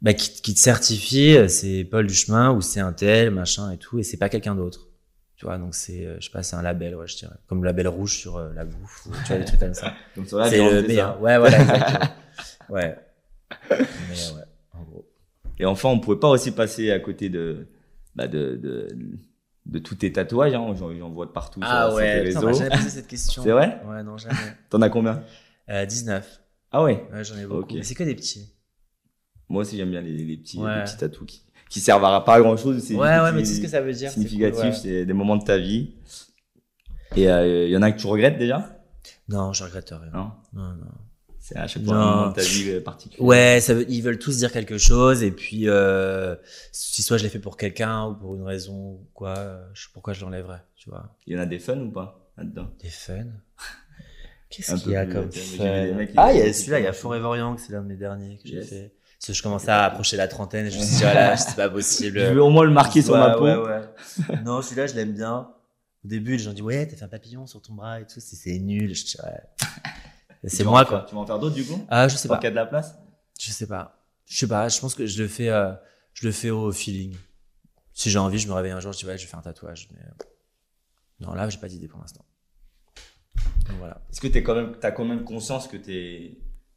C: bah, qui, qui te certifie. C'est Paul Duchemin ou c'est un tel, machin et tout. Et c'est pas quelqu'un d'autre. Tu vois, donc c'est, euh, je sais pas, c'est un label, ouais, je dirais. Comme le label rouge sur euh, la bouffe. ou, tu vois, des trucs comme ça.
B: Sur
C: c'est le meilleur. Ouais, voilà, exactement. ouais. Mais ouais, en gros.
B: Et enfin, on pouvait pas aussi passer à côté de, bah, de, de, de tous tes tatouages. Hein. J'en, vois de partout sur-
C: Ah
B: sur,
C: ouais,
B: tes
C: putain, m'a
B: réseaux.
C: jamais posé cette question.
B: C'est vrai
C: Ouais, non, jamais.
B: T'en as combien?
C: Euh, 19.
B: Ah ouais
C: Ouais, j'en ai beaucoup.
B: Ok.
C: Mais c'est que des petits.
B: Moi aussi, j'aime bien les, les petits,
C: Ouais.
B: les petits tatous qui, qui servent à pas grand chose.
C: Ouais, ouais, mais tu sais ce que ça veut dire. c'est cool,
B: significatif,
C: ouais.
B: c'est des moments de ta vie. Et il y en a que tu regrettes déjà?
C: Non, je regrette rien.
B: Non?
C: Non, non.
B: C'est à chaque fois
C: Non.
B: un moment de ta vie euh, particulier.
C: Ouais, ça veut, ils veulent tous dire quelque chose et puis euh, si soit je l'ai fait pour quelqu'un ou pour une raison ou quoi, euh, je, pourquoi je l'enlèverais, tu vois?
B: Il y en a des fun ou pas là-dedans?
C: Des fun? Qu'est-ce qu'il
B: peu
C: y a comme
B: qui-
C: Ah, il y a celui-là, il y a Forever Young, c'est l'un de mes derniers que j'ai fait. Parce que je commençais à approcher la trentaine et je me suis dit, voilà, c'est pas possible.
B: Je veux au moins le marquer sur ma peau.
C: ouais, ouais. Non, celui-là, je l'aime bien. Au début, les gens disent, ouais, t'as fait un papillon sur ton bras et tout, c'est nul. Je dis, ouais. C'est moi, quoi.
B: Tu vas en faire d'autres du coup?
C: Ah, je sais pas.
B: qu'il y a de la place?
C: Je sais pas. Je sais pas. Je pense que je le fais, euh, je le fais au feeling. Si j'ai envie, je me réveille un jour, je dis ouais, je vais faire un tatouage. Mais euh, non, là, j'ai pas d'idée pour l'instant. Voilà.
B: Est-ce que tu quand même, as quand même conscience que tu es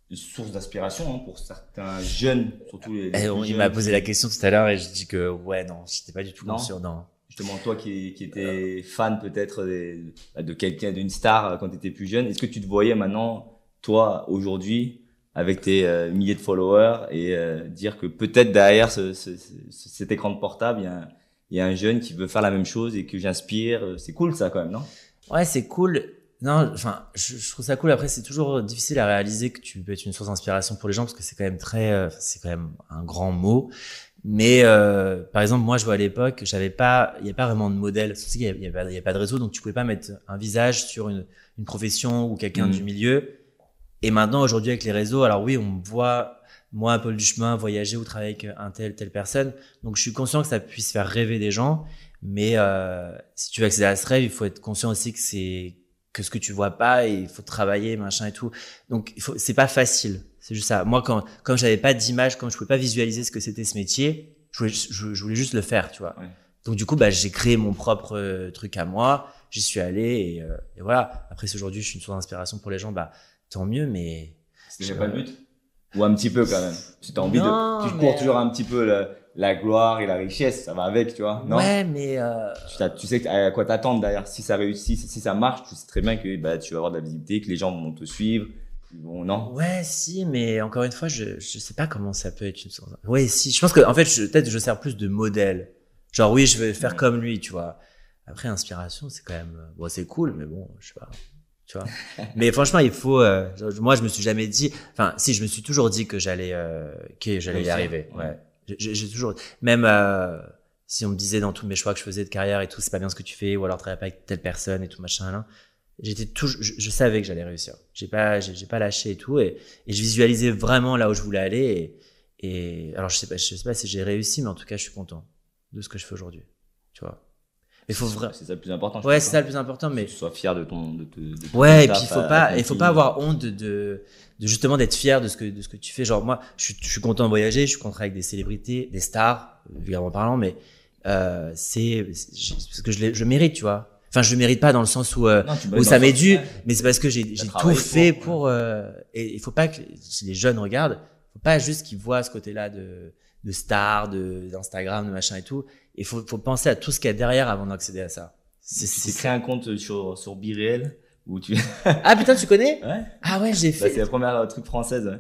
B: une source d'inspiration hein, pour certains jeunes, surtout les. les
C: Eh, on- il m'a posé la question tout à l'heure et je dis que ouais, non, j'étais pas du tout
B: Non?
C: conscient. Non.
B: Justement, toi qui, qui étais fan peut-être des- de quelqu'un, d'une star euh, quand tu étais plus jeune, est-ce que tu te voyais maintenant, toi, aujourd'hui, avec tes euh, milliers de followers et euh, dire que peut-être derrière ce, ce- ce- cet écran de portable, il y, a un, il y a un jeune qui veut faire la même chose et que j'inspire. euh, C'est cool ça quand même, non?
C: Ouais, c'est cool. Non, enfin, je, je trouve ça cool. Après, c'est toujours difficile à réaliser que tu peux être une source d'inspiration pour les gens parce que c'est quand même très, euh, c'est quand même un grand mot. Mais euh, par exemple, moi, je vois à l'époque, j'avais pas, il n'y a pas vraiment de modèle. Tu sais qu'il y a- il y a, pas- il y a pas de réseau, donc tu pouvais pas mettre un visage sur une, une profession ou quelqu'un du milieu. Et maintenant, aujourd'hui, avec les réseaux, alors oui, on me voit, moi, Paul Duchemin, voyager ou travailler avec un tel, telle personne. Donc, je suis conscient que ça puisse faire rêver des gens. Mais euh, si tu veux accéder à ce rêve, il faut être conscient aussi que c'est que ce que tu vois pas et il faut travailler machin et tout. Donc c'est pas facile. C'est juste ça. Moi quand comme j'avais pas d'image, comme je pouvais pas visualiser ce que c'était ce métier, je voulais, je, je voulais juste le faire, tu vois.
B: Ouais.
C: Donc du coup bah j'ai créé mon propre euh, truc à moi, j'y suis allé et, euh, et voilà. Après si aujourd'hui je suis une source d'inspiration pour les gens, bah tant mieux mais
B: C'était pas le but? Ou un petit peu quand même Si t'as envie
C: Non,
B: de. Tu
C: mais-
B: cours toujours un petit peu la gloire et la richesse, ça va avec, tu vois Non?
C: Ouais mais euh,
B: tu, tu sais à quoi t'attendre d'ailleurs. Si ça réussit, si ça marche, tu sais très bien que bah, tu vas avoir de la visibilité, que les gens vont te suivre, Bon, non?
C: Ouais, si, mais encore une fois, je, je sais pas comment ça peut être une source. Ouais, si. Je pense que, en fait, peut-être je sers plus de modèle. Genre, oui, je vais faire
B: Ouais.
C: comme lui, tu vois. Après, inspiration, c'est quand même, bon, c'est cool, mais bon, je sais pas. Tu vois. mais franchement, il faut, euh, moi, je me suis jamais dit, enfin, si, je me suis toujours dit que j'allais, euh, que j'allais y arriver.
B: ouais.
C: Ouais. J'ai toujours, même, euh, si on me disait dans tous mes choix que je faisais de carrière et tout, c'est pas bien ce que tu fais, ou alors travaille pas avec telle personne et tout, machin, là. J'étais toujours, je, savais que j'allais réussir. J'ai pas, j'ai pas lâché et tout, et, et je visualisais vraiment là où je voulais aller. Et, et alors, je sais pas, je sais pas si j'ai réussi, mais en tout cas, je suis content de ce que je fais aujourd'hui. Tu vois. Mais faut vraiment.
B: C'est ça le plus important. je
C: Ouais, c'est
B: hein.
C: ça le plus important, mais
B: Que tu sois fier de ton. De, te- de ton
C: Ouais, et puis il faut pas, il faut pas avoir honte de, de, de justement d'être fier de ce que de ce que tu fais. Genre moi, je suis, je suis content de voyager, je suis content avec des célébrités, des stars, vulgairement parlant, mais euh, c'est parce que je, je mérite, tu vois. Enfin, je le mérite pas dans le sens où euh,
B: Non,
C: où ça m'est dû, mais c'est parce que j'ai j'ai tout fait
B: pour,
C: euh, et il faut pas que les jeunes regardent, faut pas juste qu'ils voient ce côté-là de de stars, de d'Instagram, de machin et tout. Il faut faut penser à tout ce qu'il y a derrière avant d'accéder à ça. C'est
B: Tu créé un compte sur, sur Biréel où tu.
C: ah putain, tu connais?
B: Ouais.
C: Ah ouais, j'ai
B: Bah,
C: fait.
B: c'est la première euh, truc française. ouais.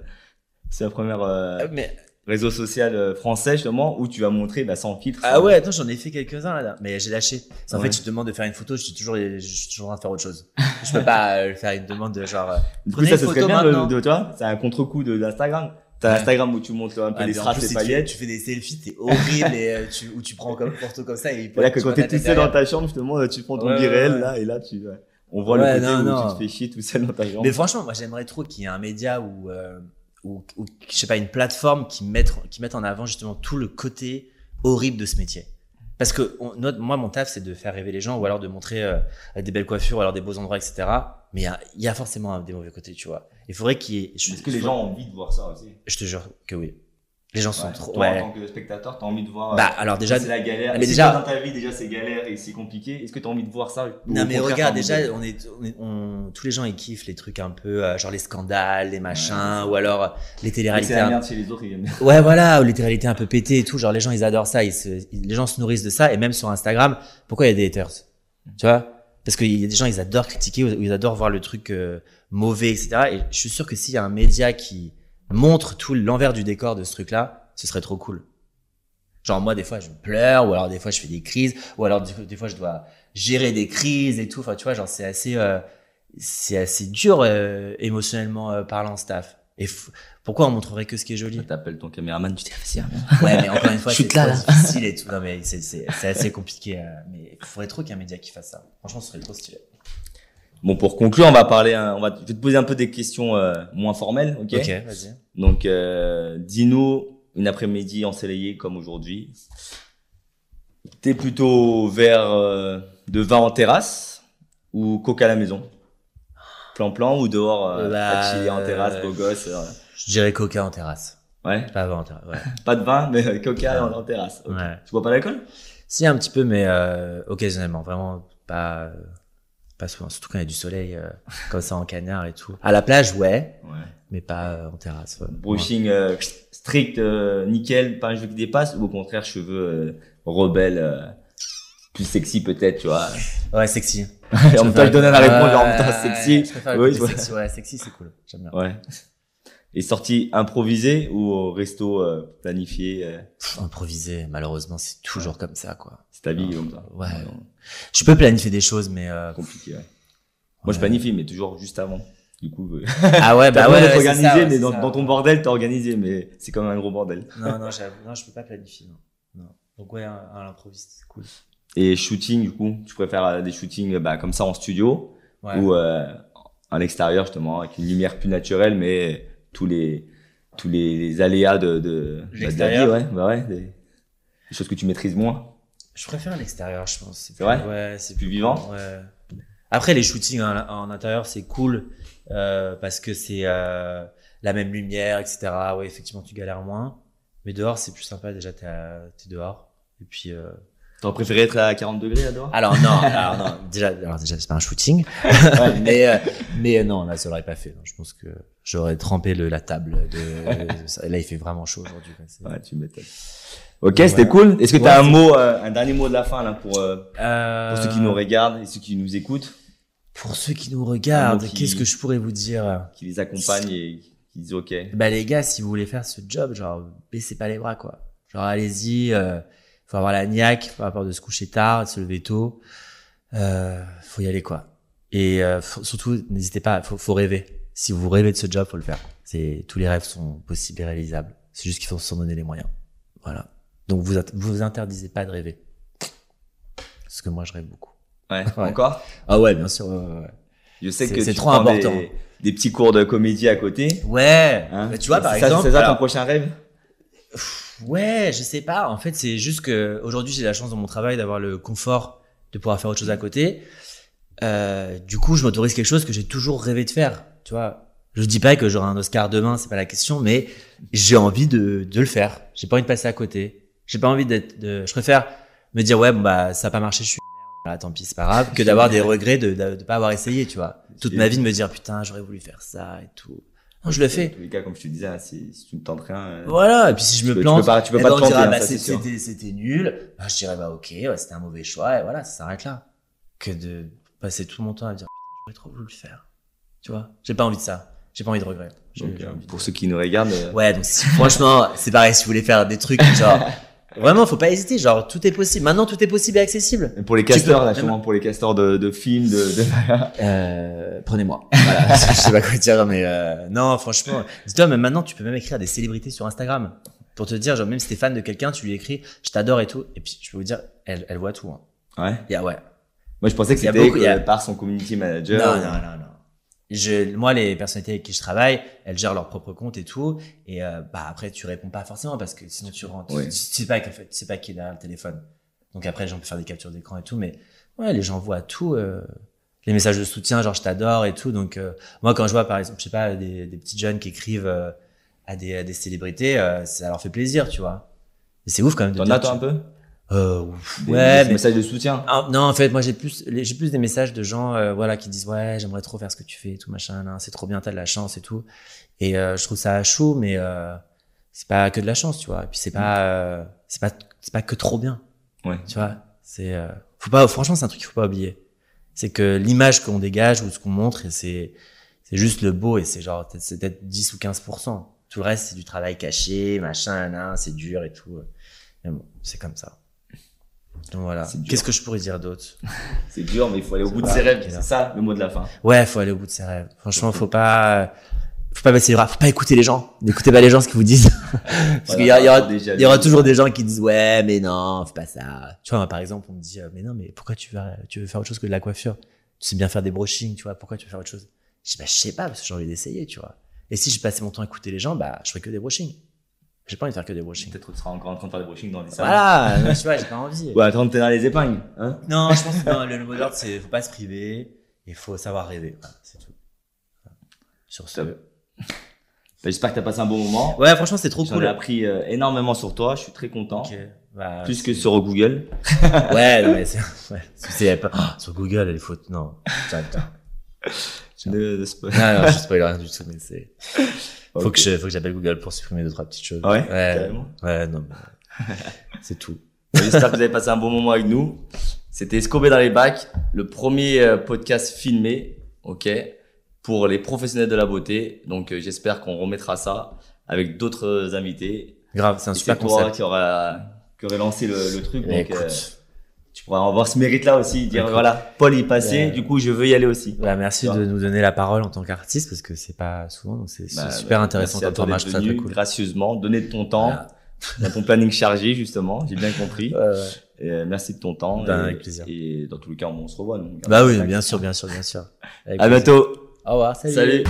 B: C'est la première euh,
C: Ah, mais
B: réseau social euh, français justement où tu vas montrer bah, sans filtre.
C: Ah
B: sans-
C: ouais, attends, j'en ai fait quelques-uns là, mais j'ai lâché. Qu'en
B: Ouais.
C: fait, tu te demandes de faire une photo, je suis toujours, je suis toujours en train de faire autre chose. Je peux pas euh, faire une demande de genre. euh,
B: Du coup, ça, ce serait
C: photo
B: bien de, de toi. C'est un contre-coup de d'Instagram. T'as
C: Ouais.
B: Instagram où tu montres un peu
C: ouais,
B: les strass, les
C: si tu, fais,
B: paillettes.
C: tu fais des selfies, t'es horrible et euh, tu, ou tu prends comme photo comme ça et
B: Voilà que quand t'es tout seul dans ta chambre, justement, tu prends ton
C: Ouais, ouais,
B: là et là tu on voit le côté
C: non,
B: où
C: non.
B: tu te fais chier tout seul dans ta chambre.
C: Mais franchement, moi, j'aimerais trop qu'il y ait un média ou, euh, je sais pas, une plateforme qui mette, qui mette en avant justement tout le côté horrible de ce métier. Parce que on- notre, moi, mon taf, c'est de faire rêver les gens ou alors de montrer euh, des belles coiffures ou alors des beaux endroits, etc. Mais il y
B: les gens
C: sont
B: Ouais.
C: trop.
B: Toi,
C: Ouais.
B: En tant que spectateur, t'as envie de voir.
C: Bah
B: euh,
C: alors déjà.
B: c'est la galère.
C: Mais déjà-
B: dans ta vie déjà c'est galère et c'est compliqué. Est-ce que t'as envie de voir ça
C: Non mais regarde déjà
B: de-
C: on est, on est- on- tous les gens ils kiffent les trucs un peu euh, genre les scandales les machins
B: Ouais,
C: ou alors les
B: C'est
C: téléréalités
B: la
C: un-
B: merde chez les autres, ils aiment
C: ouais voilà ou les téléréalités un peu pétées et tout genre les gens ils adorent ça ils se, ils- les gens se nourrissent de ça et même sur Instagram pourquoi il y a des haters tu vois? Parce qu'il y a des gens ils adorent critiquer ou ils adorent voir le truc euh, mauvais etc et je suis sûr que s'il y a un média qui montre tout l'envers du décor de ce truc là ce serait trop cool Genre moi des fois je pleure ou alors des fois je fais des crises ou alors des, fois je dois gérer des crises et tout. Enfin tu vois genre c'est assez euh, c'est assez dur euh, émotionnellement euh, parlant staff. Et pourquoi on montrerait que ce qui est joli?
B: T'appelles ton caméraman, tu dis, vas-y, reviens.
C: Ouais mais encore une fois c'est
B: là,
C: trop
B: là.
C: difficile et tout. Non mais c'est c'est c'est assez compliqué. euh, mais il faudrait trop qu'un média qui fasse ça. Franchement ce serait trop stylé.
B: Bon, pour conclure, on va parler, on va, je vais te poser un peu des questions euh, moins formelles, ok?
C: Ok vas-y.
B: Donc, euh, dis-nous une après-midi ensoleillée comme aujourd'hui. T'es plutôt vers euh, de vin en terrasse ou coca à la maison? Plan-plan ou dehors euh,
C: Bah,
B: à chiller en terrasse,
C: euh,
B: beau gosse euh,
C: Je dirais coca en terrasse.
B: Ouais,
C: Pas avant en terrasse. Ouais.
B: pas de vin, mais euh, coca en, en terrasse. ok.
C: Ouais.
B: Tu bois pas d'alcool?
C: Si un petit peu mais euh, occasionnellement vraiment pas pas souvent surtout quand il y a du soleil euh, comme ça en cagnard et tout. À la plage ouais
B: Ouais.
C: mais pas euh, en terrasse. ouais.
B: Brushing euh, strict, euh, nickel, pas un cheveu qui dépasse, ou au contraire cheveux euh, rebelles, euh, plus sexy peut-être, tu vois.
C: Ouais, sexy.
B: En même temps, je donne la réponse, genre, en même temps,
C: Ouais,
B: sexy. Oui, ouais.
C: sexy. Ouais, sexy, c'est cool. J'aime bien.
B: Ouais. Et sortie improvisée ou au resto euh, planifié euh,
C: Pff, improviser, malheureusement, c'est toujours comme ça, quoi.
B: C'est ta vie comme ça.
C: Ouais. Je peux planifier des choses, mais. Euh,
B: compliqué, ouais. Moi, je planifie, mais toujours juste avant. Du coup, euh,
C: Ah ouais, bah ouais. ouais,
B: organisé,
C: ça,
B: mais dans,
C: ça.
B: dans ton bordel, t'es organisé, mais c'est quand même un gros bordel.
C: Non, non, je peux pas planifier, non. non. Donc, ouais, à, à l'improviste, c'est cool.
B: Et shooting, du coup, tu préfères euh, des shootings bah, comme ça en studio ou euh, en extérieur justement avec une lumière plus naturelle, mais tous les tous les, aléas de, de, de la vie, ouais, bah ouais, des, des choses que tu maîtrises moins.
C: Je préfère l'extérieur, je pense.
B: C'est vrai?
C: Ouais, c'est
B: Plus vivant?
C: Ouais. Après, les shootings en, en intérieur, c'est cool euh, parce que c'est euh, la même lumière, etc. Ouais, effectivement, tu galères moins. Mais dehors, c'est plus sympa. Déjà, t'es dehors. Et puis. Euh...
B: T'aurais préféré être à 40 degrés là-dedans
C: Alors non, alors non. Déjà, alors déjà, c'est pas un shooting. mais euh, mais euh, non, là, ça l'aurait pas fait. Non, Je pense que j'aurais trempé le, la table. De, là, il fait vraiment chaud aujourd'hui.
B: Ouais, tu m'étonnes. Ok, c'était cool. Est-ce que
C: Ouais,
B: t'as un mot, euh, un dernier mot de la fin là pour, euh, pour ceux qui nous regardent et ceux qui nous écoutent?
C: Pour ceux qui nous regardent, qu'est-ce que je pourrais vous dire?
B: qui les accompagnent et qui disent ok.
C: Bah les gars, si vous voulez faire ce job, genre baissez pas les bras quoi. Genre allez-y, euh, faut avoir la niaque, faut avoir peur de se coucher tard, de se lever tôt. Euh, faut y aller quoi. Et euh, faut- surtout, n'hésitez pas, faut, faut rêver. Si vous rêvez de ce job, faut le faire. C'est tous les rêves sont possibles et réalisables. C'est juste qu'il faut s'en donner les moyens. Voilà. Donc vous vous interdisez pas de rêver. Parce que moi je rêve beaucoup.
B: Ouais.
C: Ouais.
B: Encore?
C: Ah ouais, bien sûr. Ouais,
B: Je sais que
C: c'est trop important.
B: Des, des petits cours de comédie à côté.
C: Ouais.
B: hein?
C: Bah, tu vois par exemple.
B: C'est ça ton
C: alors-
B: prochain rêve?
C: Ouais, je sais pas. En fait, c'est juste que aujourd'hui, j'ai la chance dans mon travail d'avoir le confort de pouvoir faire autre chose à côté. Euh, du coup, je m'autorise quelque chose que j'ai toujours rêvé de faire. Tu vois, je dis pas que j'aurai un Oscar demain, c'est pas la question, mais j'ai envie de, de le faire. J'ai pas envie de passer à côté. J'ai pas envie d'être. De... Je préfère me dire ouais, bon, bah ça a pas marché, je suis. Voilà, tant pis, c'est pas grave, que d'avoir des regrets de, de pas avoir essayé, tu vois. Toute ma vie de me dire putain, j'aurais voulu faire ça et tout. Non, je le
B: Dans
C: fais.
B: tous les cas, comme je te disais, hein, si, si tu ne tentes rien. euh,
C: Voilà, et puis si je me
B: peux-
C: plante,
B: Tu peux pas, tu peux
C: eh
B: pas
C: ben,
B: te planter, hein,
C: bah, c'était, c'était nul. Bah, je dirais, bah, ok, ouais, c'était un mauvais choix, et voilà, ça s'arrête là. Que de passer tout mon temps à dire, j'aurais trop voulu le faire. Tu vois, j'ai pas envie de ça. J'ai pas envie de regret.
B: Donc,
C: j'ai
B: euh,
C: envie de-
B: Pour ceux qui nous regardent, euh,
C: Ouais, donc si, franchement, c'est pareil, si vous voulez faire des trucs, genre, vraiment, faut pas hésiter, genre, tout est possible. Maintenant, tout est possible et accessible.
B: et pour les
C: Tu
B: casteurs,
C: peux-
B: là, justement, pour les casteurs de, de films, de, de...
C: Euh, prenez-moi. Voilà, je sais pas quoi dire, mais euh, non, franchement, dis-toi, même maintenant, tu peux même écrire à des célébrités sur Instagram pour te dire, genre, même si t'es fan de quelqu'un, tu lui écris, je t'adore et tout, et puis je peux vous dire, elle, elle voit tout. Hein.
B: Ouais.
C: Y a, ouais.
B: Moi, je pensais que c'était par son community manager.
C: Non, non, non, non. Je, moi, les personnalités avec qui je travaille, elles gèrent leur propre compte et tout, et euh, bah après, tu réponds pas forcément parce que sinon tu rentres,
B: Ouais.
C: tu, tu sais pas tu sais pas qui est derrière le téléphone. Donc après, j'en peux faire des captures d'écran et tout, mais ouais, les gens voient tout. euh, les messages de soutien, genre je t'adore et tout. Donc euh, moi, quand je vois par exemple, je sais pas, des, des petits jeunes qui écrivent euh, à, des, à des célébrités, euh, ça leur fait plaisir, tu vois. C'est ouf quand même.
B: T'en toi, un peu?
C: Euh, ouf. Ouais,
B: des
C: mais
B: messages de soutien.
C: ah, non, en fait, moi j'ai plus, j'ai plus des messages de gens, euh, voilà, qui disent ouais, j'aimerais trop faire ce que tu fais, tout machin, là, c'est trop bien, t'as de la chance et tout. Et euh, je trouve ça chaud, mais euh, c'est pas que de la chance, tu vois. Et puis c'est pas, euh, c'est pas, c'est pas que trop bien,
B: Ouais.
C: tu vois. C'est, euh, faut pas, franchement, c'est un truc qu'il faut pas oublier. C'est que l'image qu'on dégage ou ce qu'on montre, et c'est, c'est juste le beau et c'est genre, c'est peut-être 10 ou 15%. Tout le reste, c'est du travail caché, machin, c'est dur et tout. Mais bon, c'est comme ça. Voilà. Qu'est-ce que je pourrais dire d'autre
B: C'est dur, mais il faut aller au bout de ses rêves. C'est ça, le mot de la fin.
C: Ouais, faut aller au bout de ses rêves. Franchement, faut pas, faut pas baisser les bras, faut pas écouter les gens. N'écoutez pas les gens ce qu'ils vous disent. Parce qu'il y, a- il y aura, y toujours des gens qui disent ouais, mais non, fais pas ça. Tu vois, par exemple, on me dit mais non, mais pourquoi tu veux, tu veux faire autre chose que de la coiffure? Tu sais bien faire des brushings, tu vois. Pourquoi tu veux faire autre chose? Je dis bah je sais pas parce que j'ai envie d'essayer, tu vois. Et si je passais mon temps à écouter les gens, bah je ferais que des brushings. J'ai pas envie de faire que des brushings.
B: Peut-être que tu seras encore en train de faire des brushings dans les salles.
C: Voilà, mais tu vois, j'ai pas envie.
B: Ouais, attends, t'es dans les épingles. Hein
C: Non, je pense que non, le, mot d'ordre, c'est faut pas se priver, il faut savoir rêver. Voilà, c'est tout. Voilà. Sur ce.
B: Bah, J'espère que t'as passé un bon moment.
C: Ouais, franchement, c'est trop cool.
B: ai appris euh, énormément sur toi. Je suis très content.
C: Ok. Bah,
B: Plus que sur Google.
C: Ouais, non, mais c'est. Ouais. Pas- oh, sur Google, il faut. Non. Putain, putain.
B: De spo-
C: Non, non, je spoil rien du tout, mais c'est. Faut que je, faut que j'appelle Google pour supprimer deux, trois petites choses.
B: Ah ouais?
C: Ouais.
B: Carrément.
C: Ouais, non, c'est tout.
B: J'espère que vous avez passé un bon moment avec nous. C'était Scobé dans les bacs, le premier euh, podcast filmé, ok, pour les professionnels de la beauté. Donc euh, j'espère qu'on remettra ça avec d'autres invités.
C: Grave, c'est un
B: Et
C: super
B: c'est toi
C: concept.
B: qui aura qui aurait lancé le, le truc. Donc euh. Tu pourras avoir ce mérite-là aussi, dire voilà, Paul y passait,
C: Ouais.
B: du coup je veux y aller aussi.
C: Ouais, merci de nous donner la parole en tant qu'artiste parce que c'est pas souvent, donc c'est
B: Bah,
C: super
B: bah,
C: intéressant comme format, très cool.
B: gracieusement, donner de ton temps, dans ton planning chargé justement, j'ai bien compris. Euh, merci de ton temps.
C: Ben,
B: et,
C: avec plaisir.
B: Et dans tous les cas, on se revoit. donc.
C: Bah oui, bien sûr, bien sûr, bien sûr. Avec
B: À
C: plaisir.
B: bientôt.
C: Au revoir,
B: Salut.